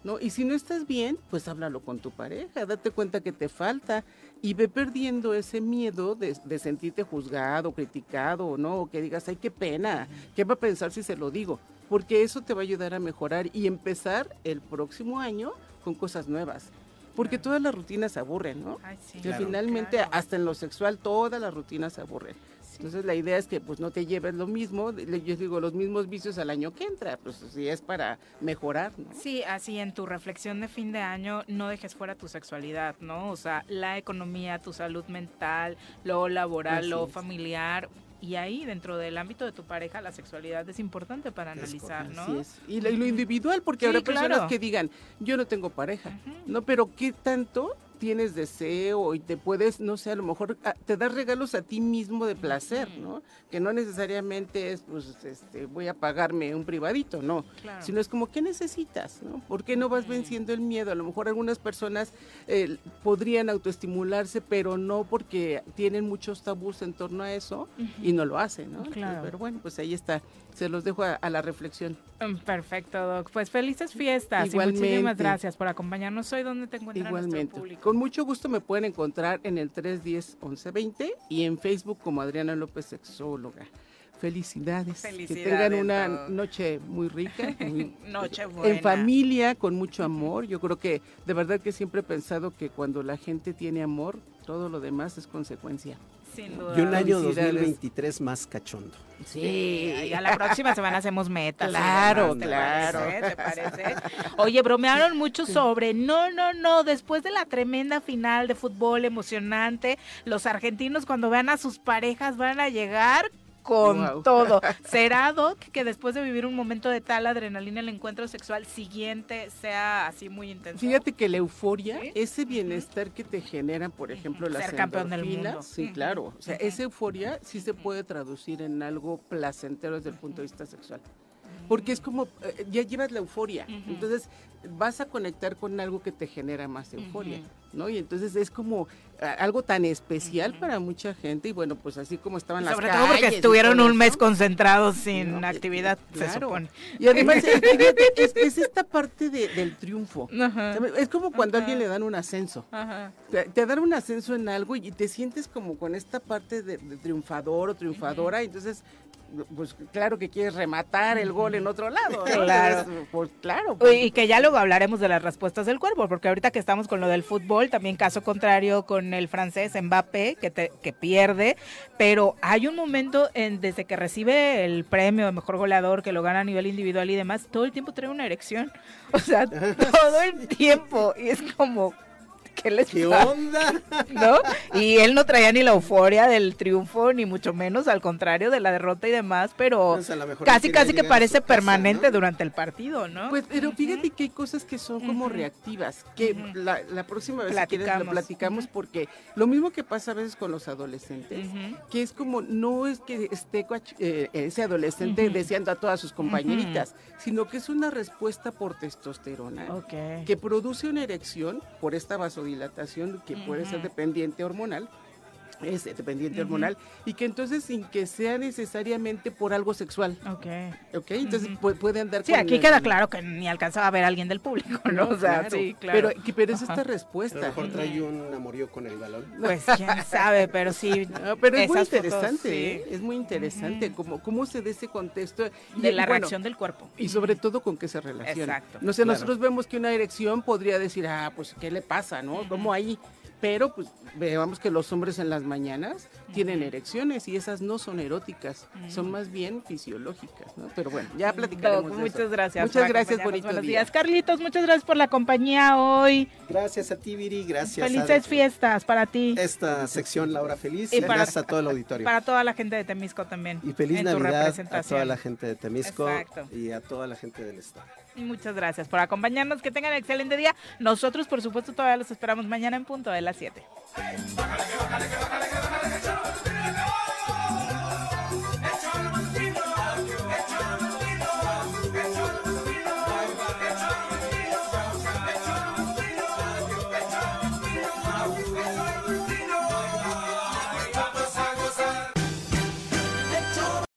¿no? Y si no estás bien, pues háblalo con tu pareja, date cuenta que te falta y ve perdiendo ese miedo de, de sentirte juzgado, criticado o no, o que digas, ay, qué pena, ¿qué va a pensar si se lo digo? Porque eso te va a ayudar a mejorar y empezar el próximo año con cosas nuevas. Porque todas las rutinas aburren, ¿no? Ay, sí. Que Claro. finalmente, Claro. hasta en lo sexual, todas las rutinas aburren. Entonces la idea es que pues no te lleves lo mismo, yo digo los mismos vicios al año que entra, pues si es para mejorar, ¿no? Sí, así en tu reflexión de fin de año no dejes fuera tu sexualidad, ¿no? O sea, la economía, tu salud mental, lo laboral, Así lo es. familiar. Y ahí, dentro del ámbito de tu pareja, la sexualidad es importante para analizar, ¿no? Así es. Y lo, y lo individual, porque Sí, habrá personas claro. que digan, yo no tengo pareja. ¿no? Pero ¿qué tanto tienes deseo y te puedes, no sé, a lo mejor ah, te das regalos a ti mismo de placer, ¿no? Que no necesariamente es, pues, este, voy a pagarme un privadito, no. Claro. Sino es como, ¿qué necesitas? ¿no? ¿Por qué no vas venciendo el miedo? A lo mejor algunas personas eh, podrían autoestimularse, pero no porque tienen muchos tabús en torno a eso y no lo hacen, ¿no? Claro. Pero bueno, pues ahí está. Se los dejo a, a la reflexión. Mm, Perfecto, Doc. Pues felices fiestas y Igualmente. muchísimas gracias por acompañarnos hoy. ¿Dónde te encuentran Igualmente. público? Con mucho gusto me pueden encontrar en el 310-1120 y en Facebook como Adriana López Sexóloga. Felicidades. Que Felicidades, tengan una Doc. noche muy rica, muy- Noche buena. en familia, con mucho amor. Yo creo que de verdad que siempre he pensado que cuando la gente tiene amor, todo lo demás es consecuencia. Sin duda. Y un año Felicidades. 2023 más cachondo. Sí, y a la próxima semana hacemos metas. Claro, demás, ¿te claro. parece? ¿Te parece? Oye, bromearon mucho sobre, no, no, no, después de la tremenda final de fútbol emocionante, los argentinos cuando vean a sus parejas van a llegar con todo. ¿Será, Doc, que después de vivir un momento de tal adrenalina, el encuentro sexual siguiente sea así muy intenso? Fíjate que la euforia, ¿Sí? ese bienestar que te generan, por ejemplo, las Ser campeón del mundo. Sí, claro. O sea, esa euforia sí se puede traducir en algo placentero desde el punto de vista sexual. Porque es como, eh, ya llevas la euforia. Entonces vas a conectar con algo que te genera más euforia, ¿no? Y entonces es como algo tan especial para mucha gente. Y bueno, pues así como estaban las Sobre todo porque estuvieron un mes concentrados sin No, actividad, se Claro. supone. Y además, eh, es, es esta parte de- del triunfo. Es como cuando a alguien le dan un ascenso. Te, te dan un ascenso en algo y te sientes como con esta parte de, de triunfador o triunfadora, entonces, pues claro que quieres rematar el gol en otro lado. ¿no? Claro. Entonces, pues claro. Y que ya luego hablaremos de las respuestas del cuerpo, porque ahorita que estamos con lo del fútbol, también caso contrario con el francés Mbappé, que, te- que pierde, pero hay un momento en, desde que recibe el premio de mejor goleador, que lo gana a nivel individual y demás, todo el tiempo trae una erección. O sea, todo el tiempo. Y es como, ¿qué les ¿Qué pasa? onda? ¿no? Y él no traía ni la euforia del triunfo, ni mucho menos, al contrario de la derrota y demás, pero casi, casi que parece casa, permanente ¿no? durante el partido, ¿no? Pues, pero fíjate que hay cosas que son como reactivas, que la, la próxima vez si quieres Platicamos. lo platicamos porque lo mismo que pasa a veces con los adolescentes, que es como, no es que esté eh, ese adolescente deseando a todas sus compañeritas, sino que es una respuesta por testosterona. Ok. que produce una erección por esta vasodilatación que puede ser dependiente hormonal, es dependiente Ujú. hormonal, y que entonces sin que sea necesariamente por algo sexual, Ok. ¿ok? Entonces Ujú. pu- puede andar Sí, con aquí el- queda claro que ni alcanzaba a ver a alguien del público, ¿no? o sea, claro, sí, claro. Pero, pero es esta Ajá. A lo respuesta. mejor trae un amorío con el balón. Pues quién sabe, pero sí. No, pero es muy fotos, interesante, sí. ¿eh? es muy interesante cómo, cómo se da ese contexto. Y- De la bueno, reacción del cuerpo. Y sobre todo con qué se relaciona. Exacto, No sé, claro. nosotros vemos que una erección podría decir, ah, pues, ¿qué le pasa, no? ¿Cómo ahí? Pero pues veamos que los hombres en las mañanas tienen erecciones y esas no son eróticas, son más bien fisiológicas, ¿no? Pero bueno, ya platicaremos Doc, de muchas eso. gracias. Muchas gracias, bonito Buenos día. días. Carlitos, muchas gracias por la compañía hoy. Gracias a ti, Viri, gracias Felices a fiestas para ti. esta sección La Hora Feliz, Y para- gracias a todo el auditorio. Para toda la gente de Temisco también. y feliz Navidad a toda la gente de Temisco Exacto. y a toda la gente del estado. Muchas gracias por acompañarnos. Que tengan un excelente día. Nosotros, por supuesto, todavía los esperamos mañana en punto de las 7.